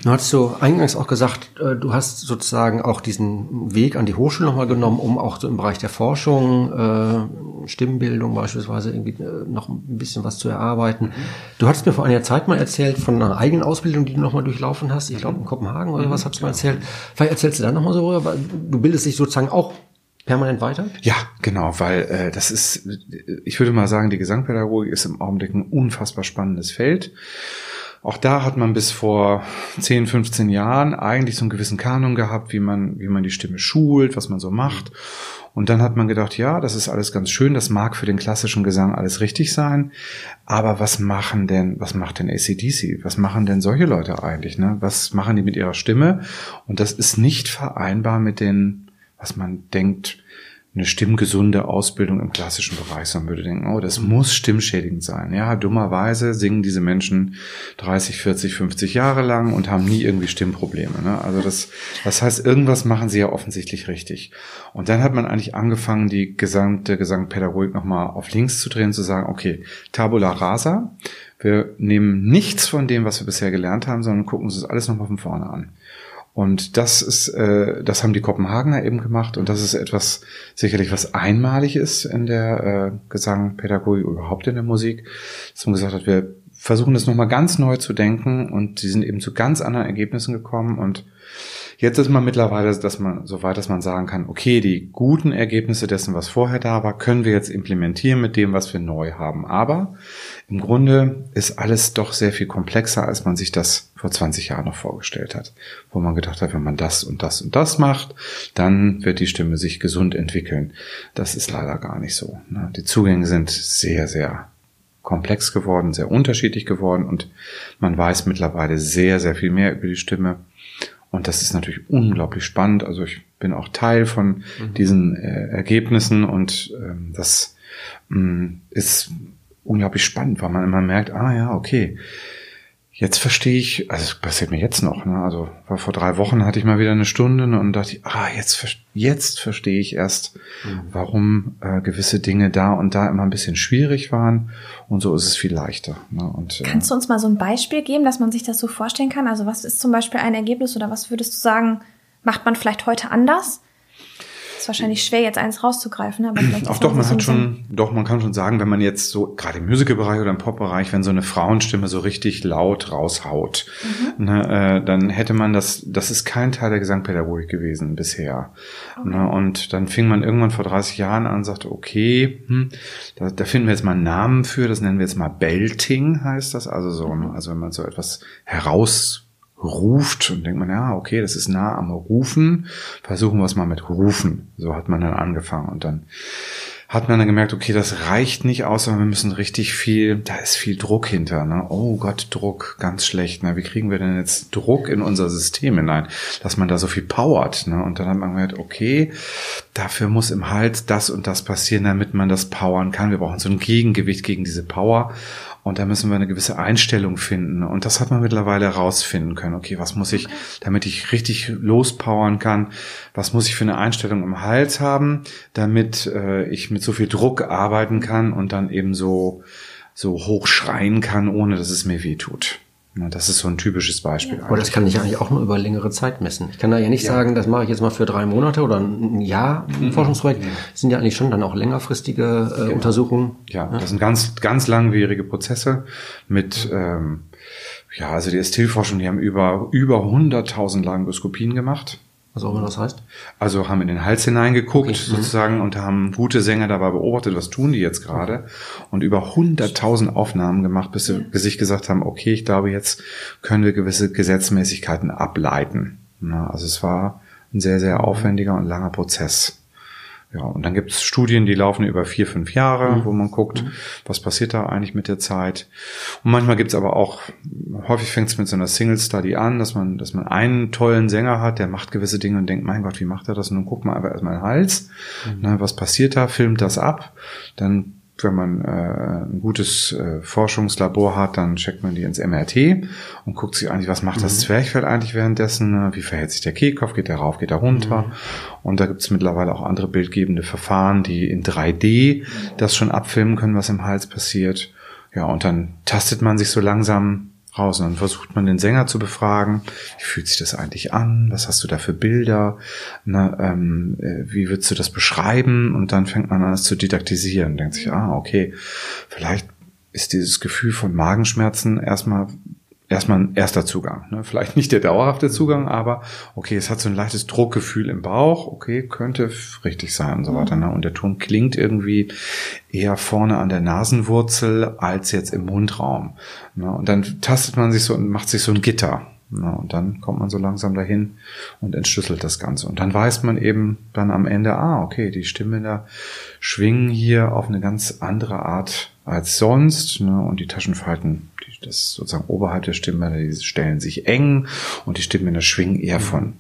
Speaker 2: Du hast du eingangs auch gesagt, äh, du hast sozusagen auch diesen Weg an die Hochschule nochmal genommen, um auch so im Bereich der Forschung, äh, Stimmbildung beispielsweise irgendwie äh, noch ein bisschen was zu erarbeiten. Du hattest mir vor einiger Zeit mal erzählt von einer eigenen Ausbildung, die du nochmal durchlaufen hast. Ich glaube in Kopenhagen oder was hast du mal erzählt. Vielleicht erzählst du da nochmal so rüber. Du bildest dich sozusagen auch permanent weiter?
Speaker 3: Ja, genau, weil äh, das ist, ich würde mal sagen, die Gesangpädagogik ist im Augenblick ein unfassbar spannendes Feld. Auch da hat man bis vor 10, 15 Jahren eigentlich so einen gewissen Kanon gehabt, wie man, wie man die Stimme schult, was man so macht. Und dann hat man gedacht, ja, das ist alles ganz schön, das mag für den klassischen Gesang alles richtig sein, aber was machen denn, was macht denn ACDC? Was machen denn solche Leute eigentlich? Ne? Was machen die mit ihrer Stimme? Und das ist nicht vereinbar mit den, was man denkt, eine stimmgesunde Ausbildung im klassischen Bereich, sondern würde denken, oh, das muss stimmschädigend sein. Ja, dummerweise singen diese Menschen 30, 40, 50 Jahre lang und haben nie irgendwie Stimmprobleme. Ne? Also das, das heißt, irgendwas machen sie ja offensichtlich richtig. Und dann hat man eigentlich angefangen, die gesamte Gesangpädagogik nochmal auf links zu drehen, zu sagen, okay, Tabula rasa, wir nehmen nichts von dem, was wir bisher gelernt haben, sondern gucken uns das alles nochmal von vorne an. Und das ist, äh, das haben die Kopenhagener eben gemacht. Und das ist etwas sicherlich was einmalig ist in der äh, Gesangpädagogik überhaupt in der Musik, dass man gesagt hat, wir versuchen das nochmal ganz neu zu denken. Und sie sind eben zu ganz anderen Ergebnissen gekommen. Und Jetzt ist man mittlerweile, dass man so weit, dass man sagen kann, okay, die guten Ergebnisse dessen, was vorher da war, können wir jetzt implementieren mit dem, was wir neu haben. Aber im Grunde ist alles doch sehr viel komplexer, als man sich das vor 20 Jahren noch vorgestellt hat. Wo man gedacht hat, wenn man das und das und das macht, dann wird die Stimme sich gesund entwickeln. Das ist leider gar nicht so. Ne? Die Zugänge sind sehr, sehr komplex geworden, sehr unterschiedlich geworden und man weiß mittlerweile sehr, sehr viel mehr über die Stimme. Und das ist natürlich unglaublich spannend. Also ich bin auch Teil von mhm. diesen äh, Ergebnissen und ähm, das mh, ist unglaublich spannend, weil man immer merkt, ah ja, okay, Jetzt verstehe ich, also es passiert mir jetzt noch, ne? Also vor drei Wochen hatte ich mal wieder eine Stunde ne, und dachte, ah, jetzt, jetzt verstehe ich erst, mhm. warum äh, gewisse Dinge da und da immer ein bisschen schwierig waren. Und so ist es viel leichter. Ne? Und,
Speaker 1: äh, Kannst du uns mal so ein Beispiel geben, dass man sich das so vorstellen kann? Also was ist zum Beispiel ein Ergebnis oder was würdest du sagen, macht man vielleicht heute anders? Ist wahrscheinlich schwer, jetzt eins rauszugreifen, aber vielleicht
Speaker 3: Auch doch, man hat schon, doch, man kann schon sagen, wenn man jetzt so, gerade im Musical-Bereich oder im Pop-Bereich, wenn so eine Frauenstimme so richtig laut raushaut, mhm. ne, äh, dann hätte man das, das ist kein Teil der Gesangpädagogik gewesen bisher. Okay. Ne, und dann fing man irgendwann vor 30 Jahren an und sagte, okay, hm, da, da finden wir jetzt mal einen Namen für, das nennen wir jetzt mal Belting, heißt das, also so, ne, also wenn man so etwas heraus ruft und denkt man, ja, okay, das ist nah am Rufen, versuchen wir es mal mit Rufen. So hat man dann angefangen und dann hat man dann gemerkt, okay, das reicht nicht aus, sondern wir müssen richtig viel, da ist viel Druck hinter. Ne? Oh Gott, Druck, ganz schlecht. Ne? Wie kriegen wir denn jetzt Druck in unser System hinein, dass man da so viel powert? Ne? Und dann hat man gemerkt, okay, dafür muss im Hals das und das passieren, damit man das powern kann. Wir brauchen so ein Gegengewicht gegen diese Power. Und da müssen wir eine gewisse Einstellung finden. Und das hat man mittlerweile herausfinden können. Okay, was muss ich, damit ich richtig lospowern kann, was muss ich für eine Einstellung im Hals haben, damit äh, ich mit so viel Druck arbeiten kann und dann eben so, so hoch schreien kann, ohne dass es mir weh tut. Das ist so ein typisches Beispiel.
Speaker 2: Ja. Aber das kann ich eigentlich auch nur über längere Zeit messen. Ich kann da ja nicht ja. sagen, das mache ich jetzt mal für drei Monate oder ein Jahr ein mhm. Forschungsprojekt. Das sind ja eigentlich schon dann auch längerfristige äh, genau. Untersuchungen.
Speaker 3: Ja, ja, das sind ganz, ganz langwierige Prozesse mit, ähm, ja, also die Estilforschung, die haben über, über 100.000 Langoskopien gemacht.
Speaker 2: Was auch immer das heißt?
Speaker 3: Also haben in den Hals hineingeguckt okay. Mhm. sozusagen und haben gute Sänger dabei beobachtet, was tun die jetzt gerade und über 100.000 Aufnahmen gemacht, bis sie sich gesagt haben, okay, ich glaube, jetzt können wir gewisse Gesetzmäßigkeiten ableiten. also es war ein sehr, sehr aufwendiger und langer Prozess. Ja, und dann gibt es Studien, die laufen über vier, fünf Jahre, mhm. wo man guckt, mhm. was passiert da eigentlich mit der Zeit. Und manchmal gibt es aber auch, häufig fängt es mit so einer Single-Study an, dass man, dass man einen tollen Sänger hat, der macht gewisse Dinge und denkt, mein Gott, wie macht er das? Und dann guckt man einfach erstmal den Hals, mhm. na, was passiert da, filmt das ab, dann wenn man äh, ein gutes äh, Forschungslabor hat, dann checkt man die ins MRT und guckt sich eigentlich, was macht mhm. das Zwerchfell eigentlich währenddessen, ne? wie verhält sich der Kehlkopf, geht der rauf, geht er runter. Mhm. Und da gibt es mittlerweile auch andere bildgebende Verfahren, die in 3D das schon abfilmen können, was im Hals passiert. Ja, und dann tastet man sich so langsam raus. Und dann versucht man den Sänger zu befragen. Wie fühlt sich das eigentlich an? Was hast du da für Bilder? Na, ähm, äh, wie würdest du das beschreiben? Und dann fängt man an, es zu didaktisieren. Denkt sich, ah, okay, vielleicht ist dieses Gefühl von Magenschmerzen erstmal erstmal ein erster Zugang. Ne? Vielleicht nicht der dauerhafte Zugang, aber okay, es hat so ein leichtes Druckgefühl im Bauch, okay, könnte richtig sein und so weiter. Ne? Und der Ton klingt irgendwie eher vorne an der Nasenwurzel als jetzt im Mundraum. Ne? Und dann tastet man sich so und macht sich so ein Gitter. Ne? Und dann kommt man so langsam dahin und entschlüsselt das Ganze. Und dann weiß man eben dann am Ende, ah, okay, die Stimmen da schwingen hier auf eine ganz andere Art als sonst. Ne? Und die Taschenfalten das sozusagen oberhalb der Stimmbänder, die stellen sich eng und die Stimmbänder schwingen eher mhm. von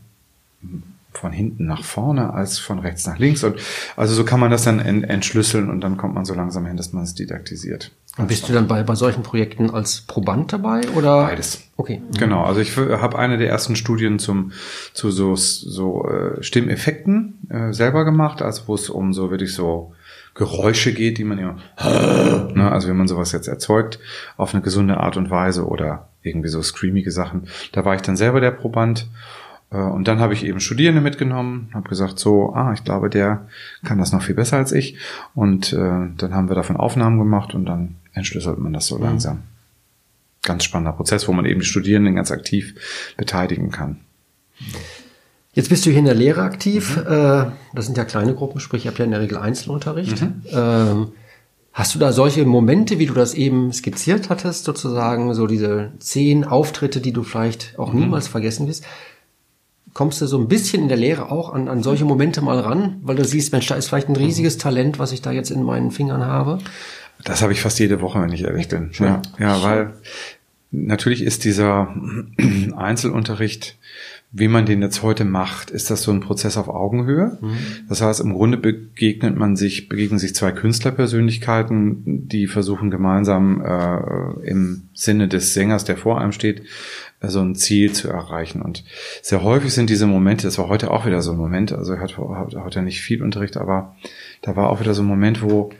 Speaker 3: von hinten nach vorne als von rechts nach links. Und also so kann man das dann entschlüsseln und dann kommt man so langsam hin, dass man es didaktisiert.
Speaker 2: Und bist du dann bei, bei solchen Projekten als Proband dabei oder?
Speaker 3: Beides. Okay. Genau. Also ich habe eine der ersten Studien zum zu so so äh, Stimmeffekten äh, selber gemacht, also wo es um so wirklich so Geräusche geht, die man ja, ne, also wenn man sowas jetzt erzeugt, auf eine gesunde Art und Weise oder irgendwie so screamige Sachen. Da war ich dann selber der Proband. Äh, und dann habe ich eben Studierende mitgenommen, habe gesagt, so, ah, ich glaube, der kann das noch viel besser als ich. Und äh, dann haben wir davon Aufnahmen gemacht und dann entschlüsselt man das so mhm. langsam. Ganz spannender Prozess, wo man eben die Studierenden ganz aktiv beteiligen kann.
Speaker 2: Jetzt bist du hier in der Lehre aktiv. Mhm. Äh, das sind ja kleine Gruppen, sprich, ihr habt ja in der Regel Einzelunterricht. Mhm. Ähm, hast du da solche Momente, wie du das eben skizziert hattest, sozusagen, so diese zehn Auftritte, die du vielleicht auch mhm. niemals vergessen wirst? Kommst du so ein bisschen in der Lehre auch an, an solche Momente mal ran, weil du siehst, Mensch, da ist vielleicht ein riesiges mhm. Talent, was ich da jetzt in meinen Fingern habe?
Speaker 3: Das habe ich fast jede Woche, wenn ich ehrlich bin. Ja, ja, weil natürlich ist dieser Einzelunterricht wie man den jetzt heute macht, ist das so ein Prozess auf Augenhöhe. Mhm. Das heißt, im Grunde begegnet man sich, begegnen sich zwei Künstlerpersönlichkeiten, die versuchen gemeinsam äh, im Sinne des Sängers, der vor einem steht, äh, so ein Ziel zu erreichen. Und sehr häufig sind diese Momente, das war heute auch wieder so ein Moment, also er hat heute nicht viel Unterricht, aber da war auch wieder so ein Moment, wo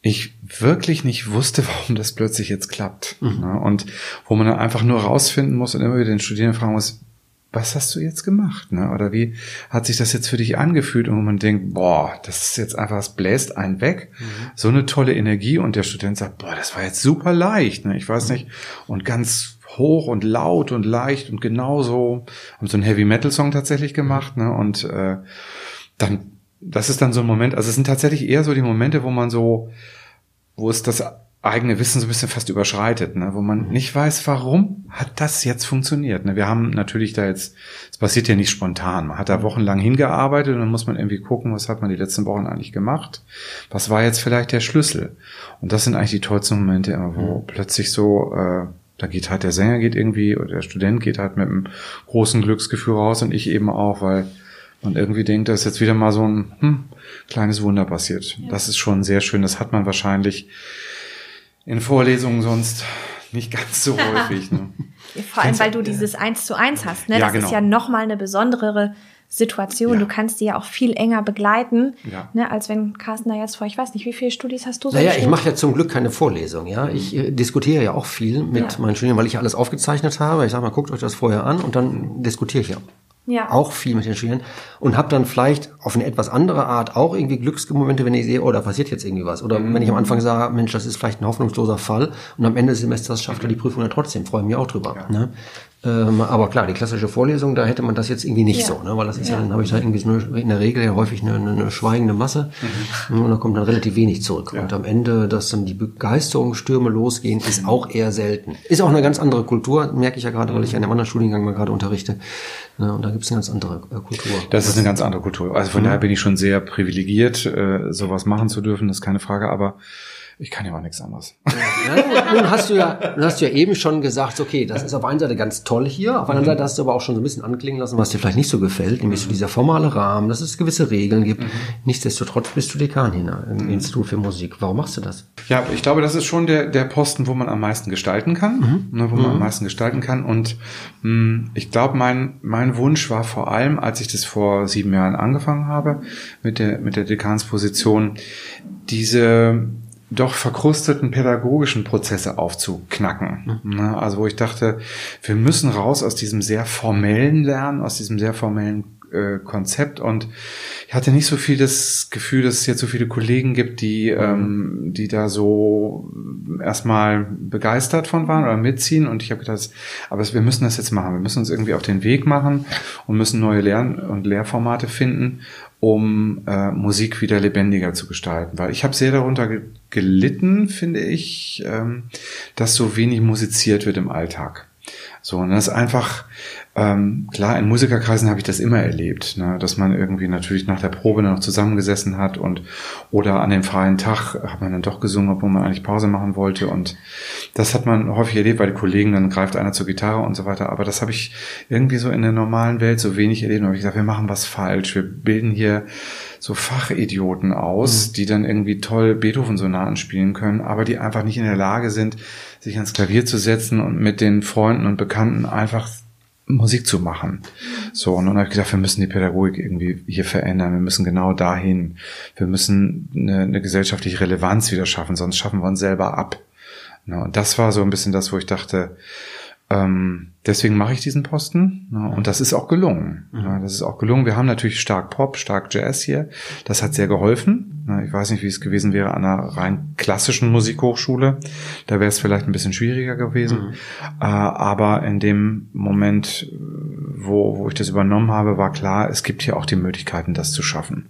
Speaker 3: ich wirklich nicht wusste, warum das plötzlich jetzt klappt. Mhm. Ne? Und wo man dann einfach nur rausfinden muss und immer wieder den Studierenden fragen muss, was hast du jetzt gemacht? Ne? Oder wie hat sich das jetzt für dich angefühlt? Und man denkt, boah, das ist jetzt einfach, es bläst einen weg. Mhm. So eine tolle Energie. Und der Student sagt, boah, das war jetzt super leicht. Ne? Ich weiß nicht. Und ganz hoch und laut und leicht und genauso. Haben so einen Heavy Metal Song tatsächlich gemacht. Ne? Und äh, dann, das ist dann so ein Moment, also es sind tatsächlich eher so die Momente, wo man so, wo es das eigene Wissen so ein bisschen fast überschreitet, ne? wo man nicht weiß, warum hat das jetzt funktioniert. Ne? Wir haben natürlich da jetzt, es passiert ja nicht spontan. Man hat da wochenlang hingearbeitet und dann muss man irgendwie gucken, was hat man die letzten Wochen eigentlich gemacht. Was war jetzt vielleicht der Schlüssel? Und das sind eigentlich die tollsten Momente immer, wo mhm. plötzlich so, äh, da geht halt der Sänger geht irgendwie oder der Student geht halt mit einem großen Glücksgefühl raus und ich eben auch, weil man irgendwie denkt, da ist jetzt wieder mal so ein hm, kleines Wunder passiert. Ja. Das ist schon sehr schön. Das hat man wahrscheinlich in Vorlesungen sonst nicht ganz so häufig. Ne?
Speaker 1: Vor allem, weil du dieses Eins zu eins hast. Ne? Ja, das genau. ist ja nochmal eine besondere Situation. Ja. Du kannst die ja auch viel enger begleiten, ja. ne, als wenn Carsten da jetzt vor, ich weiß nicht, wie viele Studis hast du
Speaker 2: so? Naja, ich mache ja zum Glück keine Vorlesung. Ja, Ich äh, diskutiere ja auch viel mit ja. meinen Studierenden, weil ich alles aufgezeichnet habe. Ich sage mal, guckt euch das vorher an und dann diskutiere ich ja ja. auch viel mit den Schülern und habe dann vielleicht auf eine etwas andere Art auch irgendwie Glücksmomente, wenn ich sehe, oh, da passiert jetzt irgendwie was. Oder mhm. wenn ich am Anfang sage, Mensch, das ist vielleicht ein hoffnungsloser Fall und am Ende des Semesters schafft er die Prüfung ja trotzdem, freue mich auch drüber. Ja. Ne? Ähm, aber klar, die klassische Vorlesung, da hätte man das jetzt irgendwie nicht
Speaker 1: Ja.
Speaker 2: so, ne? weil das ist ja,
Speaker 1: Ja.
Speaker 2: dann habe ich da irgendwie so eine, in der Regel ja häufig eine, eine, schweigende Masse und da kommt dann relativ wenig zurück. Und am Ende, dass dann die Begeisterungsstürme losgehen, ist auch eher selten. Ist auch eine ganz andere Kultur, merke ich ja gerade, weil ich an einem anderen Studiengang mal gerade unterrichte. Ne? Und da gibt es eine ganz andere äh, Kultur.
Speaker 3: Das ist eine ganz andere Kultur. Also von daher bin ich schon sehr privilegiert, äh, sowas machen zu dürfen, das ist keine Frage, aber ich kann ja auch nichts anderes.
Speaker 2: Ja, nun hast du ja, nun hast du ja eben schon gesagt, okay, das ist auf einer Seite ganz toll hier, auf der anderen Seite hast du aber auch schon so ein bisschen anklingen lassen, was dir vielleicht nicht so gefällt, nämlich so dieser formale Rahmen, dass es gewisse Regeln gibt. Nichtsdestotrotz bist du Dekan hier im Institut für Musik. Warum machst du das?
Speaker 3: Ja, ich glaube, das ist schon der, der Posten, wo man am meisten gestalten kann, ne, wo man am meisten gestalten kann. Und mh, ich glaube, mein, mein Wunsch war vor allem, als ich das vor sieben Jahren angefangen habe mit der, mit der Dekansposition, diese doch verkrusteten pädagogischen Prozesse aufzuknacken. Ne, Also wo ich dachte, wir müssen raus aus diesem sehr formellen Lernen, aus diesem sehr formellen äh, Konzept und ich hatte nicht so viel das Gefühl, dass es jetzt so viele Kollegen gibt, die, ähm, die da so erstmal begeistert von waren oder mitziehen. Und ich habe gedacht, aber wir müssen das jetzt machen, wir müssen uns irgendwie auf den Weg machen und müssen neue Lern- und Lehrformate finden, um äh, Musik wieder lebendiger zu gestalten, weil ich habe sehr darunter ge gelitten, finde ich, ähm, dass so wenig musiziert wird im Alltag. So, und das ist einfach, ähm, klar, in Musikerkreisen habe ich das immer erlebt, ne, dass man irgendwie natürlich nach der Probe noch zusammengesessen hat und oder an dem freien Tag hat man dann doch gesungen, obwohl man eigentlich Pause machen wollte. Und das hat man häufig erlebt, weil die Kollegen, dann greift einer zur Gitarre und so weiter, aber das habe ich irgendwie so in der normalen Welt so wenig erlebt. Und habe ich gesagt, wir machen was falsch, wir bilden hier so Fachidioten aus, die dann irgendwie toll Beethoven-Sonaten spielen können, aber die einfach nicht in der Lage sind, sich ans Klavier zu setzen und mit den Freunden und Bekannten einfach Musik zu machen. So, und dann habe ich gedacht, wir müssen die Pädagogik irgendwie hier verändern. Wir müssen genau dahin. Wir müssen eine, eine gesellschaftliche Relevanz wieder schaffen, sonst schaffen wir uns selber ab. Ja, und das war so ein bisschen das, wo ich dachte, ähm, deswegen mache ich diesen Posten. Ja, und das ist auch gelungen. Ja, das ist auch gelungen. Wir haben natürlich stark Pop, stark Jazz hier. Das hat sehr geholfen. Ja, ich weiß nicht, wie es gewesen wäre an einer rein klassischen Musikhochschule. Da wäre es vielleicht ein bisschen schwieriger gewesen. Äh, aber in dem Moment, wo, wo ich das übernommen habe, war klar, es gibt hier auch die Möglichkeiten, das zu schaffen.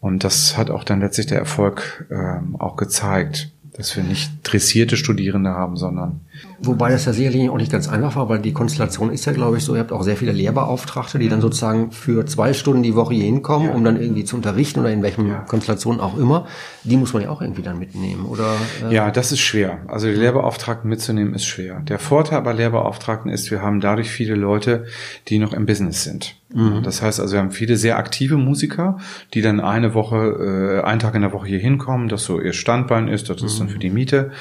Speaker 3: Und das hat auch dann letztlich der Erfolg ähm, auch gezeigt, dass wir nicht dressierte Studierende haben, sondern
Speaker 2: Wobei das ja sicherlich auch nicht ganz einfach war, weil die Konstellation ist ja, glaube ich, so, ihr habt auch sehr viele Lehrbeauftragte, die dann sozusagen für zwei Stunden die Woche hier hinkommen, um dann irgendwie zu unterrichten oder in welchen Konstellationen auch immer. Die muss man ja auch irgendwie dann mitnehmen, oder? Äh,
Speaker 3: Ja, das ist schwer. Also die Lehrbeauftragten mitzunehmen ist schwer. Der Vorteil bei Lehrbeauftragten ist, wir haben dadurch viele Leute, die noch im Business sind. Das heißt also, wir haben viele sehr aktive Musiker, die dann eine Woche, äh, einen Tag in der Woche hier hinkommen, das so ihr Standbein ist, das ist dann für die Miete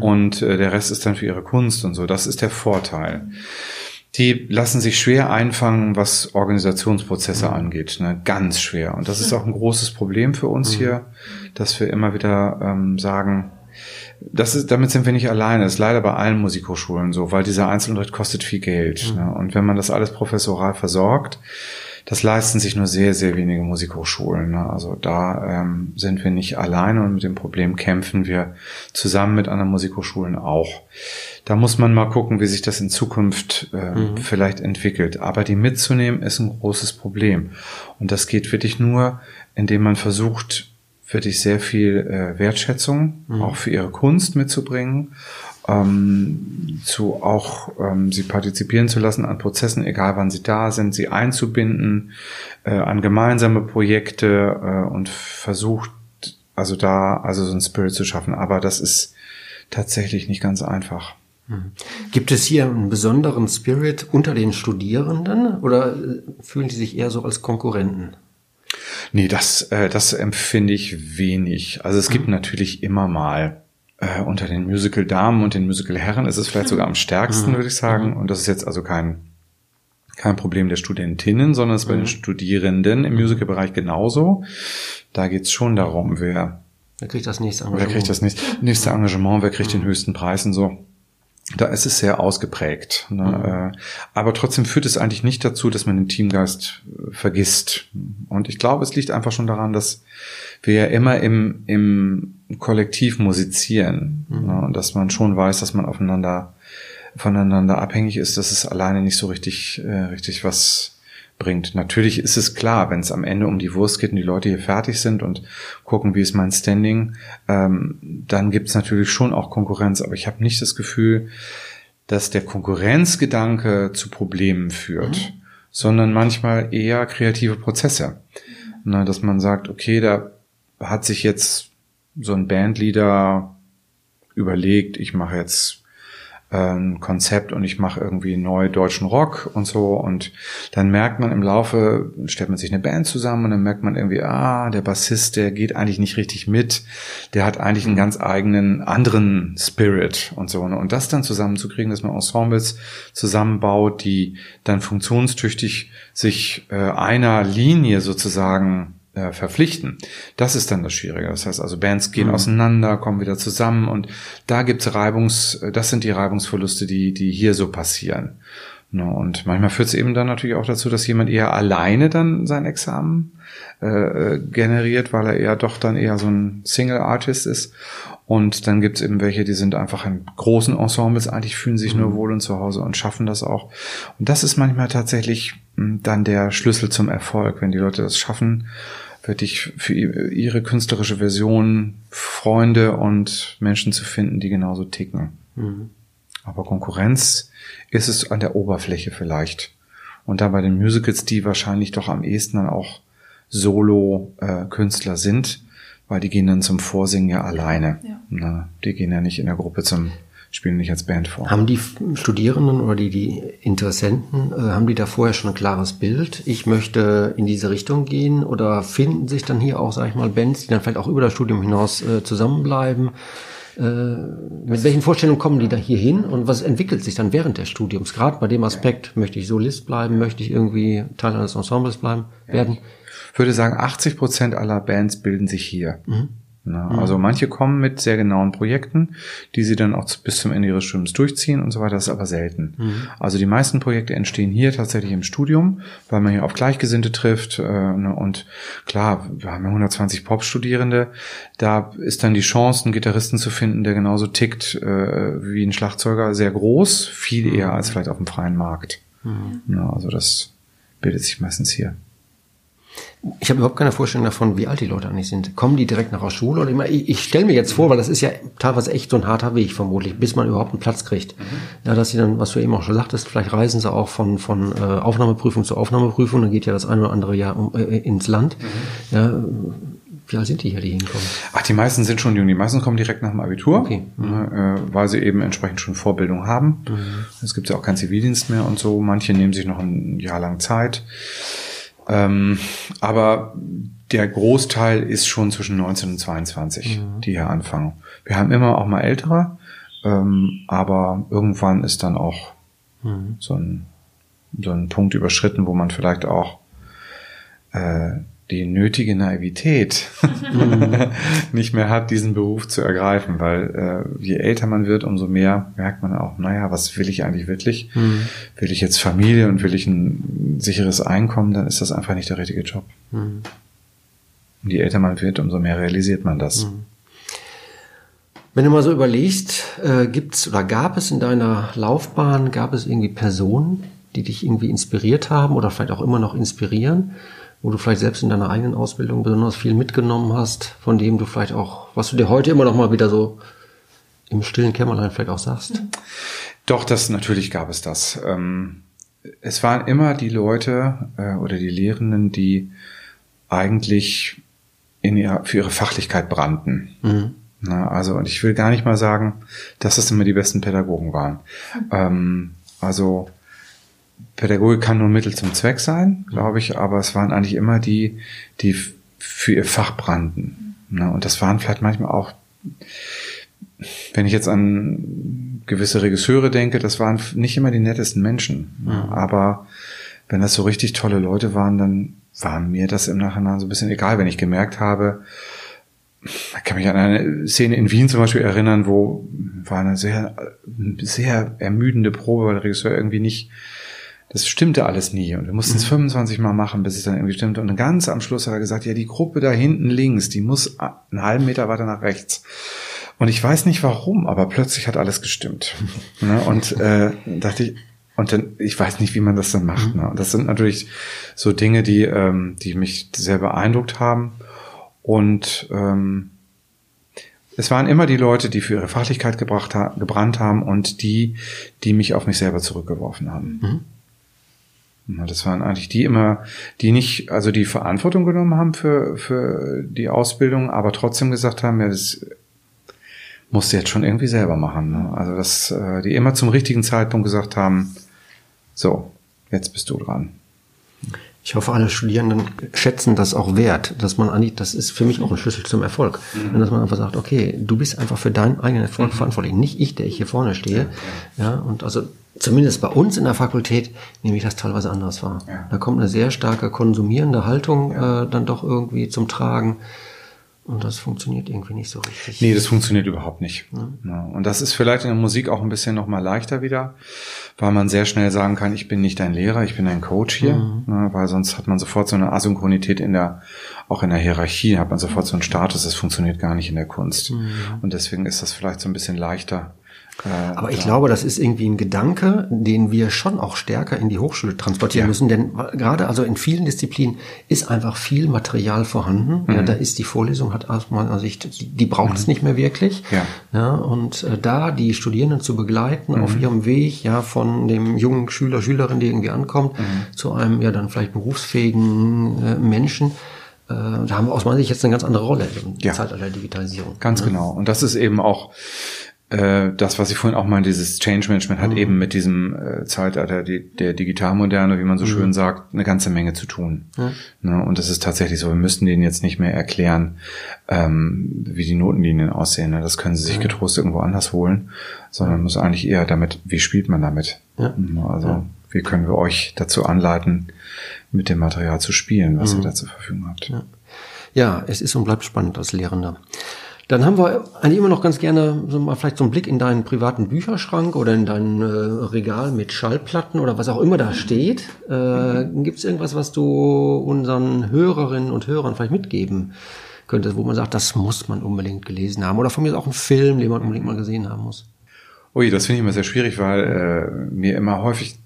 Speaker 3: und äh, der Rest ist dann für ihre Kunst und so. Das ist der Vorteil. Die lassen sich schwer einfangen, was Organisationsprozesse angeht, ne? ganz schwer. Und das ist auch ein großes Problem für uns hier, dass wir immer wieder ähm, sagen, das ist, damit sind wir nicht alleine. Das ist leider bei allen Musikhochschulen so, weil dieser Einzelunterricht kostet viel Geld. Ne? Und wenn man das alles professoral versorgt, das leisten sich nur sehr, sehr wenige Musikhochschulen. Ne? Also da ähm, sind wir nicht alleine und mit dem Problem kämpfen wir zusammen mit anderen Musikhochschulen auch. Da muss man mal gucken, wie sich das in Zukunft ähm, vielleicht entwickelt. Aber die mitzunehmen ist ein großes Problem. Und das geht wirklich nur, indem man versucht, wirklich sehr viel äh, Wertschätzung auch für ihre Kunst mitzubringen, ähm, zu auch ähm, sie partizipieren zu lassen an Prozessen, egal wann sie da sind, sie einzubinden äh, an gemeinsame Projekte äh, und versucht also da also so ein Spirit zu schaffen. Aber das ist tatsächlich nicht ganz einfach.
Speaker 2: Gibt es hier einen besonderen Spirit unter den Studierenden oder äh, fühlen die sich eher so als Konkurrenten?
Speaker 3: Nee, das, äh, das empfinde ich wenig. Also es gibt natürlich immer mal äh, unter den Musical-Damen und den Musical-Herren ist es vielleicht sogar am stärksten, würde ich sagen. Und das ist jetzt also kein, kein Problem der Studentinnen, sondern es ist bei den Studierenden im Musical-Bereich genauso. Da geht's schon darum, wer,
Speaker 2: Wer kriegt das nächste
Speaker 3: wer
Speaker 2: Engagement?
Speaker 3: kriegt das nächste, nächste Engagement, wer kriegt den höchsten Preis und so. Da ist es sehr ausgeprägt. Ne? Äh, Aber trotzdem führt es eigentlich nicht dazu, dass man den Teamgeist äh, vergisst. Und ich glaube, es liegt einfach schon daran, dass wir ja immer im, im Kollektiv musizieren. Ne? Und dass man schon weiß, dass man aufeinander voneinander abhängig ist, dass es alleine nicht so richtig, äh, richtig was bringt. Natürlich ist es klar, wenn es am Ende um die Wurst geht und die Leute hier fertig sind und gucken, wie ist mein Standing, ähm, dann gibt es natürlich schon auch Konkurrenz. Aber ich habe nicht das Gefühl, dass der Konkurrenzgedanke zu Problemen führt, mhm. sondern manchmal eher kreative Prozesse. Na, dass man sagt, okay, da hat sich jetzt so ein Bandleader überlegt, ich mache jetzt ein Konzept und ich mache irgendwie neu deutschen Rock und so. Und dann merkt man im Laufe, stellt man sich eine Band zusammen und dann merkt man irgendwie, ah, der Bassist, der geht eigentlich nicht richtig mit, der hat eigentlich einen ganz eigenen anderen Spirit und so und das dann zusammenzukriegen, dass man Ensembles zusammenbaut, die dann funktionstüchtig sich äh, einer Linie sozusagen äh, verpflichten. Das ist dann das Schwierige. Das heißt also, Bands gehen mhm. auseinander, kommen wieder zusammen und da gibt's Reibungs, äh, das sind die Reibungsverluste, die, die hier so passieren. No, und manchmal führt es eben dann natürlich auch dazu, dass jemand eher alleine dann sein Examen äh, äh, generiert, weil er eher doch dann eher so ein Single-Artist ist. Und dann gibt's eben welche, die sind einfach in großen Ensembles, eigentlich fühlen sich mhm. nur wohl und zu Hause und schaffen das auch. Und das ist manchmal tatsächlich hm, dann der Schlüssel zum Erfolg, wenn die Leute das schaffen, wirklich für ihre künstlerische Version Freunde und Menschen zu finden, die genauso ticken. Mhm. Aber Konkurrenz ist es an der Oberfläche vielleicht. Und da bei den Musicals, die wahrscheinlich doch am ehesten dann auch Solo-Künstler äh, sind, weil die gehen dann zum Vorsingen ja alleine. Ja. Na, die gehen ja nicht in der Gruppe zum spielen nicht als Band vor.
Speaker 2: Haben die Studierenden oder die, die Interessenten, äh, haben die da vorher schon ein klares Bild? Ich möchte in diese Richtung gehen oder finden sich dann hier auch, sag ich mal, Bands, die dann vielleicht auch über das Studium hinaus äh, zusammenbleiben? Äh, mit welchen Vorstellungen kommen die da hier hin und was entwickelt sich dann während des Studiums? Gerade bei dem Aspekt, möchte ich Solist bleiben, möchte ich irgendwie Teil eines Ensembles bleiben, werden?
Speaker 3: Ich würde sagen, 80 Prozent aller Bands bilden sich hier. Mhm. Na, mhm. Also manche kommen mit sehr genauen Projekten, die sie dann auch bis zum Ende ihres Studiums durchziehen und so weiter. Das ist aber selten. Mhm. Also die meisten Projekte entstehen hier tatsächlich im Studium, weil man hier auf Gleichgesinnte trifft. Äh, ne, und klar, wir haben ja 120 Pop-Studierende. Da ist dann die Chance, einen Gitarristen zu finden, der genauso tickt äh, wie ein Schlagzeuger, sehr groß, viel eher als vielleicht auf dem freien Markt. Mhm. Na, also das bildet sich meistens hier.
Speaker 2: Ich habe überhaupt keine Vorstellung davon, wie alt die Leute eigentlich sind. Kommen die direkt nach der Schule? Oder ich, ich stelle mir jetzt vor, weil das ist ja teilweise echt so ein harter Weg vermutlich, bis man überhaupt einen Platz kriegt. Mhm. Ja, dass sie dann, was du eben auch schon sagtest, vielleicht reisen sie auch von, von äh, Aufnahmeprüfung zu Aufnahmeprüfung, dann geht ja das eine oder andere Jahr um, äh, ins Land. Mhm. Ja, wie alt sind die hier, die hinkommen?
Speaker 3: Ach, die meisten sind schon jung. Die meisten kommen direkt nach dem Abitur, okay. mhm. äh, weil sie eben entsprechend schon Vorbildung haben. Mhm. Es gibt ja auch keinen Zivildienst mehr und so. Manche nehmen sich noch ein Jahr lang Zeit. Ähm, aber der Großteil ist schon zwischen 19 und 22, mhm. die hier anfangen. Wir haben immer auch mal ältere, ähm, aber irgendwann ist dann auch mhm. so, ein, so ein Punkt überschritten, wo man vielleicht auch äh, die nötige Naivität mhm. nicht mehr hat, diesen Beruf zu ergreifen, weil äh, je älter man wird, umso mehr merkt man auch, naja, was will ich eigentlich wirklich? Mhm. Will ich jetzt Familie und will ich ein sicheres Einkommen, dann ist das einfach nicht der richtige Job. Mhm. Und je älter man wird, umso mehr realisiert man das. Mhm.
Speaker 2: Wenn du mal so überlegst, äh, gibt's oder gab es in deiner Laufbahn, gab es irgendwie Personen, die dich irgendwie inspiriert haben oder vielleicht auch immer noch inspirieren? Wo du vielleicht selbst in deiner eigenen Ausbildung besonders viel mitgenommen hast, von dem du vielleicht auch, was du dir heute immer noch mal wieder so im stillen Kämmerlein vielleicht auch sagst?
Speaker 3: Doch, das natürlich gab es das. Ähm, es waren immer die Leute äh, oder die Lehrenden, die eigentlich in ihr, für ihre Fachlichkeit brannten. Mhm. Na, also, und ich will gar nicht mal sagen, dass das immer die besten Pädagogen waren. Mhm. Ähm, also, Pädagogik kann nur Mittel zum Zweck sein, glaube ich, aber es waren eigentlich immer die, die für ihr Fach brannten. Ne? Und das waren vielleicht manchmal auch, wenn ich jetzt an gewisse Regisseure denke, das waren nicht immer die nettesten Menschen. Ne? Aber wenn das so richtig tolle Leute waren, dann war mir das im Nachhinein so ein bisschen egal, wenn ich gemerkt habe, ich kann mich an eine Szene in Wien zum Beispiel erinnern, wo war eine sehr, sehr ermüdende Probe, weil der Regisseur irgendwie nicht das stimmte alles nie. Und wir mussten es mhm. 25 Mal machen, bis es dann irgendwie stimmte. Und ganz am Schluss hat er gesagt, ja, die Gruppe da hinten links, die muss einen halben Meter weiter nach rechts. Und ich weiß nicht warum, aber plötzlich hat alles gestimmt. ne? Und äh, dachte ich, und dann, ich weiß nicht, wie man das dann macht. Ne? Und das sind natürlich so Dinge, die, ähm, die mich sehr beeindruckt haben. Und ähm, es waren immer die Leute, die für ihre Fachlichkeit gebracht ha gebrannt haben und die, die mich auf mich selber zurückgeworfen haben. Mhm. Das waren eigentlich die immer, die nicht, also die Verantwortung genommen haben für, für die Ausbildung, aber trotzdem gesagt haben, ja, das musst du jetzt schon irgendwie selber machen. Ne? Also dass äh, die immer zum richtigen Zeitpunkt gesagt haben, so, jetzt bist du dran.
Speaker 2: Ich hoffe, alle Studierenden schätzen das auch wert, dass man eigentlich, das ist für mich auch ein Schlüssel zum Erfolg. Mhm. Dass man einfach sagt, okay, du bist einfach für deinen eigenen Erfolg mhm. verantwortlich, nicht ich, der ich hier vorne stehe. Ja, ja. und also zumindest bei uns in der Fakultät nehme ich das teilweise anders wahr. Ja. Da kommt eine sehr starke konsumierende Haltung ja. äh, dann doch irgendwie zum Tragen. Und das funktioniert irgendwie nicht so richtig.
Speaker 3: Nee, das funktioniert überhaupt nicht. Ja. Und das ist vielleicht in der Musik auch ein bisschen nochmal leichter wieder, weil man sehr schnell sagen kann, ich bin nicht dein Lehrer, ich bin ein Coach hier, mhm. weil sonst hat man sofort so eine Asynchronität in der, auch in der Hierarchie, hat man sofort so einen Status, das funktioniert gar nicht in der Kunst. Mhm. Und deswegen ist das vielleicht so ein bisschen leichter,
Speaker 2: Aber ich glaube, das ist irgendwie ein Gedanke, den wir schon auch stärker in die Hochschule transportieren ja. müssen, denn gerade also in vielen Disziplinen ist einfach viel Material vorhanden. Mhm. Ja, da ist die Vorlesung hat aus meiner Sicht, die, braucht mhm. es nicht mehr wirklich. Ja. ja und äh, da die Studierenden zu begleiten mhm. auf ihrem Weg, ja, von dem jungen Schüler, Schülerin, die irgendwie ankommt, mhm. zu einem ja dann vielleicht berufsfähigen äh, Menschen, äh, da haben wir aus meiner Sicht jetzt eine ganz andere Rolle im ja. Zeitalter der Digitalisierung.
Speaker 3: Ganz
Speaker 2: ja.
Speaker 3: genau. Und das ist eben auch äh, das, was ich vorhin auch meinte, dieses Change Management hat mhm. eben mit diesem äh, Zeitalter die, der Digitalmoderne, wie man so mhm. schön sagt, eine ganze Menge zu tun. Mhm. Ne? Und das ist tatsächlich so, wir müssen denen jetzt nicht mehr erklären, ähm, wie die Notenlinien aussehen. Ne? Das können sie sich getrost irgendwo anders holen, sondern muss eigentlich eher damit, wie spielt man damit? Ja. Ne? Also ja. wie können wir euch dazu anleiten, mit dem Material zu spielen, was ihr mhm. da zur Verfügung habt.
Speaker 2: Ja. ja, es ist und bleibt spannend als Lehrender. Dann haben wir eigentlich immer noch ganz gerne so mal vielleicht so einen Blick in deinen privaten Bücherschrank oder in dein äh, Regal mit Schallplatten oder was auch immer da steht. Äh, Gibt es irgendwas, was du unseren Hörerinnen und Hörern vielleicht mitgeben könntest, wo man sagt, das muss man unbedingt gelesen haben? Oder von mir ist auch ein Film, den man unbedingt mal gesehen haben muss?
Speaker 3: Ui, das finde ich immer sehr schwierig, weil äh, mir immer häufig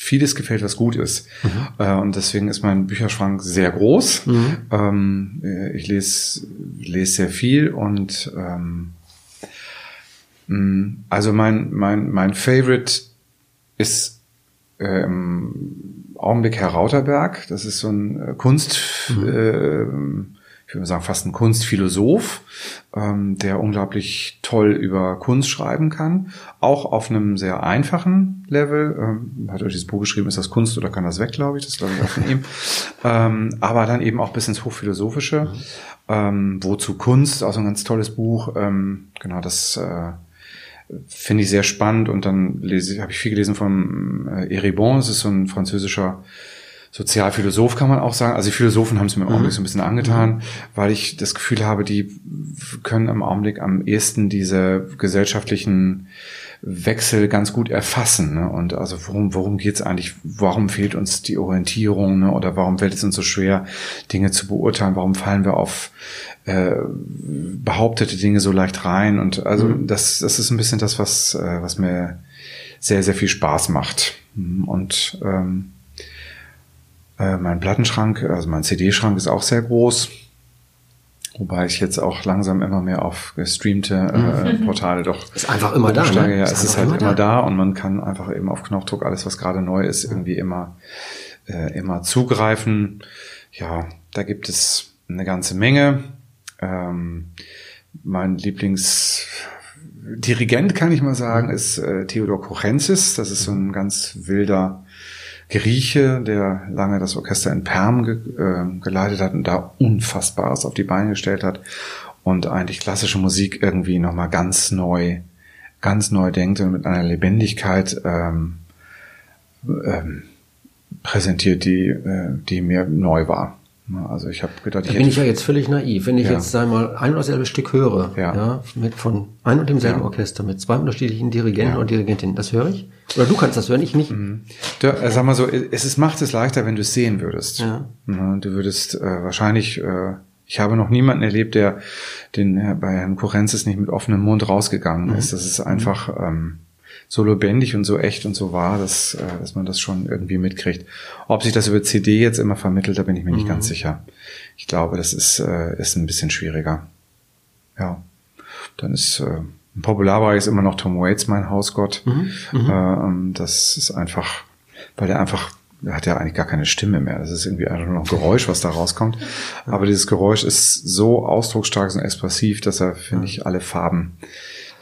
Speaker 3: vieles gefällt, was gut ist. Mhm. Äh, und deswegen ist mein Bücherschrank sehr groß. Mhm. Ähm, äh, ich lese, lese sehr viel und ähm, mm, also mein, mein, mein Favorite ist äh, im Augenblick Herr Rauterberg. Das ist so ein äh, Kunst, mhm. Ich würde sagen, fast ein Kunstphilosoph, ähm, der unglaublich toll über Kunst schreiben kann. Auch auf einem sehr einfachen Level. Ähm, hat euch dieses Buch geschrieben, ist das Kunst oder kann das weg, glaube ich. Das glaube ich auch von ihm. Ähm, aber dann eben auch bis ins Hochphilosophische. Mhm. Ähm, wozu Kunst? Auch so ein ganz tolles Buch. Ähm, genau, das äh, finde ich sehr spannend. Und dann lese, habe ich viel gelesen von äh, Eribon. Das ist so ein französischer Sozialphilosoph kann man auch sagen. Also die Philosophen haben es mir im Augenblick mhm. so ein bisschen angetan, mhm. weil ich das Gefühl habe, die können im Augenblick am ehesten diese gesellschaftlichen Wechsel ganz gut erfassen. Ne? Und also worum, worum geht's eigentlich? Warum fehlt uns die Orientierung? Ne? Oder warum fällt es uns so schwer, Dinge zu beurteilen? Warum fallen wir auf äh, behauptete Dinge so leicht rein? Und also mhm. das, das ist ein bisschen das, was, äh, was mir sehr, sehr viel Spaß macht. Und ähm, äh, mein Plattenschrank, also mein CD-Schrank ist auch sehr groß. Wobei ich jetzt auch langsam immer mehr auf gestreamte äh, mhm. Portale doch.
Speaker 2: Ist einfach immer da. Ne?
Speaker 3: Ja, ist es ist halt immer, immer da. da. und man kann einfach eben auf Knopfdruck alles, was gerade neu ist, irgendwie immer, äh, immer zugreifen. Ja, da gibt es eine ganze Menge. Ähm, mein Lieblingsdirigent, kann ich mal sagen, ist äh, Theodor Kochenzis. Das ist so ein ganz wilder Grieche, der lange das Orchester in Perm ge äh, geleitet hat und da Unfassbares auf die Beine gestellt hat und eigentlich klassische Musik irgendwie nochmal ganz neu, ganz neu denkt und mit einer Lebendigkeit ähm, ähm, präsentiert, die, äh, die mir neu war. Also ich habe gedacht,
Speaker 2: da ich bin ich ja jetzt völlig naiv. Wenn ich ja. jetzt einmal ein und dasselbe Stück höre, ja. ja mit von ein und demselben ja. Orchester mit zwei unterschiedlichen Dirigenten und Dirigentinnen, das höre ich? Oder du kannst das hören, ich nicht. Mhm.
Speaker 3: Du, äh, sag mal so, es ist, macht es leichter, wenn du es sehen würdest. Ja. Du würdest äh, wahrscheinlich äh, Ich habe noch niemanden erlebt, der den bei Herrn Kurenzis nicht mit offenem Mund rausgegangen ist. Das ist einfach ähm, so lebendig und so echt und so wahr, dass, äh, dass man das schon irgendwie mitkriegt. Ob sich das über CD jetzt immer vermittelt, da bin ich mir nicht mhm. ganz sicher. Ich glaube, das ist, äh, ist ein bisschen schwieriger. Ja. Dann ist äh, im Popularbereich ist immer noch Tom Waits mein Hausgott. Mhm. Mhm. Äh, das ist einfach, weil er einfach er hat ja eigentlich gar keine Stimme mehr. Das ist irgendwie einfach nur noch Geräusch, was da rauskommt. Aber dieses Geräusch ist so ausdrucksstark und expressiv, dass er, finde ich, alle Farben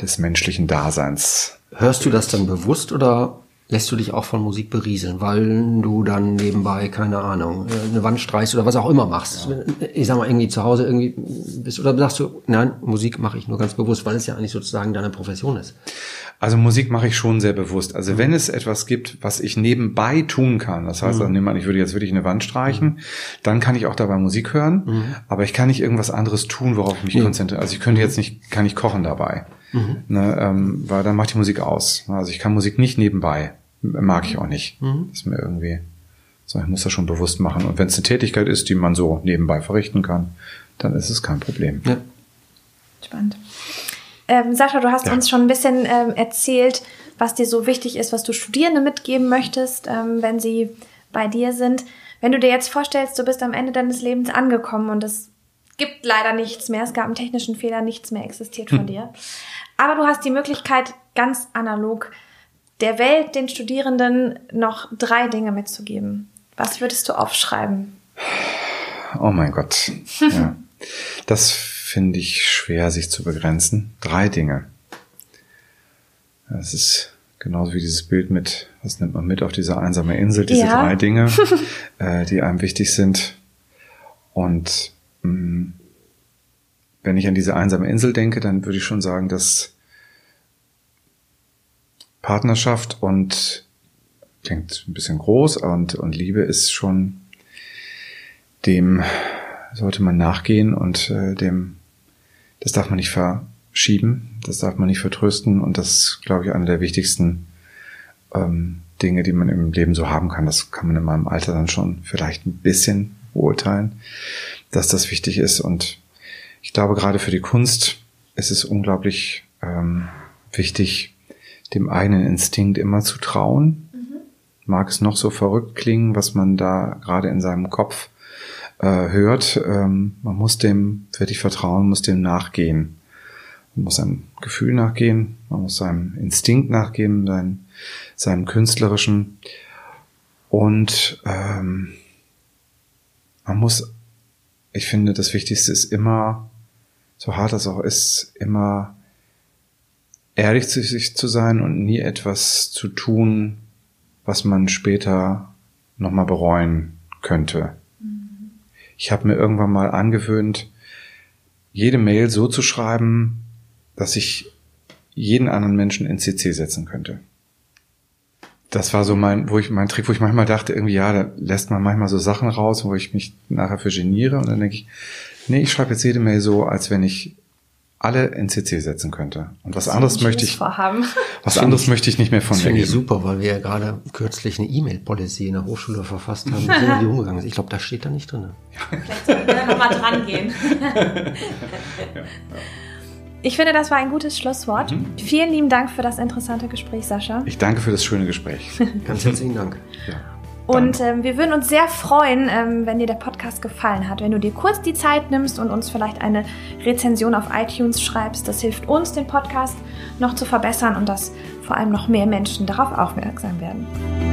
Speaker 3: des menschlichen Daseins.
Speaker 2: Hörst du das dann bewusst oder lässt du dich auch von Musik berieseln, weil du dann nebenbei, keine Ahnung, äh, eine Wand streichst oder was auch immer machst. Ja. Ich sag mal, irgendwie zu Hause irgendwie bist, oder sagst du, nein, Musik mache ich nur ganz bewusst, weil es ja eigentlich sozusagen deine Profession ist.
Speaker 3: Also Musik mache ich schon sehr bewusst. Also mhm. wenn es etwas gibt, was ich nebenbei tun kann, das heißt, mhm. nehmen wir ich würde jetzt wirklich eine Wand streichen, mhm. dann kann ich auch dabei Musik hören, mhm. aber ich kann nicht irgendwas anderes tun, worauf ich mich konzentriere. Also ich könnte jetzt nicht, kann ich kochen dabei. Mhm. Ne, ähm, weil dann macht die Musik aus. Also ich kann Musik nicht nebenbei. Mag ich auch nicht. Mhm. Das ist mir irgendwie, so, ich muss das schon bewusst machen. Und wenn es eine Tätigkeit ist, die man so nebenbei verrichten kann, dann ist es kein Problem. Ja.
Speaker 1: Spannend. Ähm, Sascha, du hast ja. uns schon ein bisschen ähm, erzählt, was dir so wichtig ist, was du Studierende mitgeben möchtest, ähm, wenn sie bei dir sind. Wenn du dir jetzt vorstellst, du bist am Ende deines Lebens angekommen und es gibt leider nichts mehr, es gab einen technischen Fehler, nichts mehr existiert von hm. dir. Aber du hast die Möglichkeit, ganz analog der Welt, den Studierenden noch drei Dinge mitzugeben. Was würdest du aufschreiben?
Speaker 3: Oh mein Gott. Ja. Das finde ich schwer, sich zu begrenzen. Drei Dinge. Das ist genauso wie dieses Bild mit, was nimmt man mit auf diese einsame Insel, diese ja. drei Dinge, äh, die einem wichtig sind. Und mh, mm, wenn ich an diese einsame Insel denke, dann würde ich schon sagen, dass Partnerschaft und klingt ein bisschen groß und, und Liebe ist schon dem sollte man nachgehen und äh, dem das darf man nicht verschieben, das darf man nicht vertrösten und das glaube ich, eine der wichtigsten ähm, Dinge, die man im Leben so haben kann. Das kann man in meinem Alter dann schon vielleicht ein bisschen beurteilen, dass das wichtig ist und ich glaube, gerade für die Kunst ist es unglaublich ähm, wichtig, dem eigenen Instinkt immer zu trauen. Mhm. Mag es noch so verrückt klingen, was man da gerade in seinem Kopf äh, hört. Ähm, man muss dem wirklich vertrauen, muss dem nachgehen. Man muss seinem Gefühl nachgehen, man muss seinem Instinkt nachgehen, sein, seinem künstlerischen. Und ähm, man muss, ich finde, das Wichtigste ist immer so hart das auch ist, immer ehrlich zu sich zu sein und nie etwas zu tun, was man später nochmal bereuen könnte. Mhm. Ich habe mir irgendwann mal angewöhnt, jede Mail so zu schreiben, dass ich jeden anderen Menschen in CC setzen könnte. Das war so mein, wo ich mein Trick, wo ich manchmal dachte, irgendwie ja, da lässt man manchmal so Sachen raus, wo ich mich nachher für geniere und dann denke ich, Nee, ich schreibe jetzt jede Mail so, als wenn ich alle in CC setzen könnte. Und was anderes möchte ich,
Speaker 1: Vorhaben.
Speaker 3: was anderes möchte ich nicht mehr von
Speaker 2: mir finde ich super, weil wir ja gerade kürzlich eine E-Mail-Policy in der Hochschule verfasst haben, wie die umgegangen ist. Ich glaube, da steht da nicht drin.
Speaker 1: Vielleicht sollten wir nochmal dran gehen. Ich finde, das war ein gutes Schlusswort. Mhm. Vielen lieben Dank für das interessante Gespräch, Sascha.
Speaker 3: Ich danke für das schöne Gespräch.
Speaker 2: Ganz herzlichen Dank.
Speaker 1: Ja. Und ähm, wir würden uns sehr freuen, ähm, wenn dir der Podcast gefallen hat, wenn du dir kurz die Zeit nimmst und uns vielleicht eine Rezension auf iTunes schreibst. Das hilft uns, den Podcast noch zu verbessern und dass vor allem noch mehr Menschen darauf aufmerksam werden.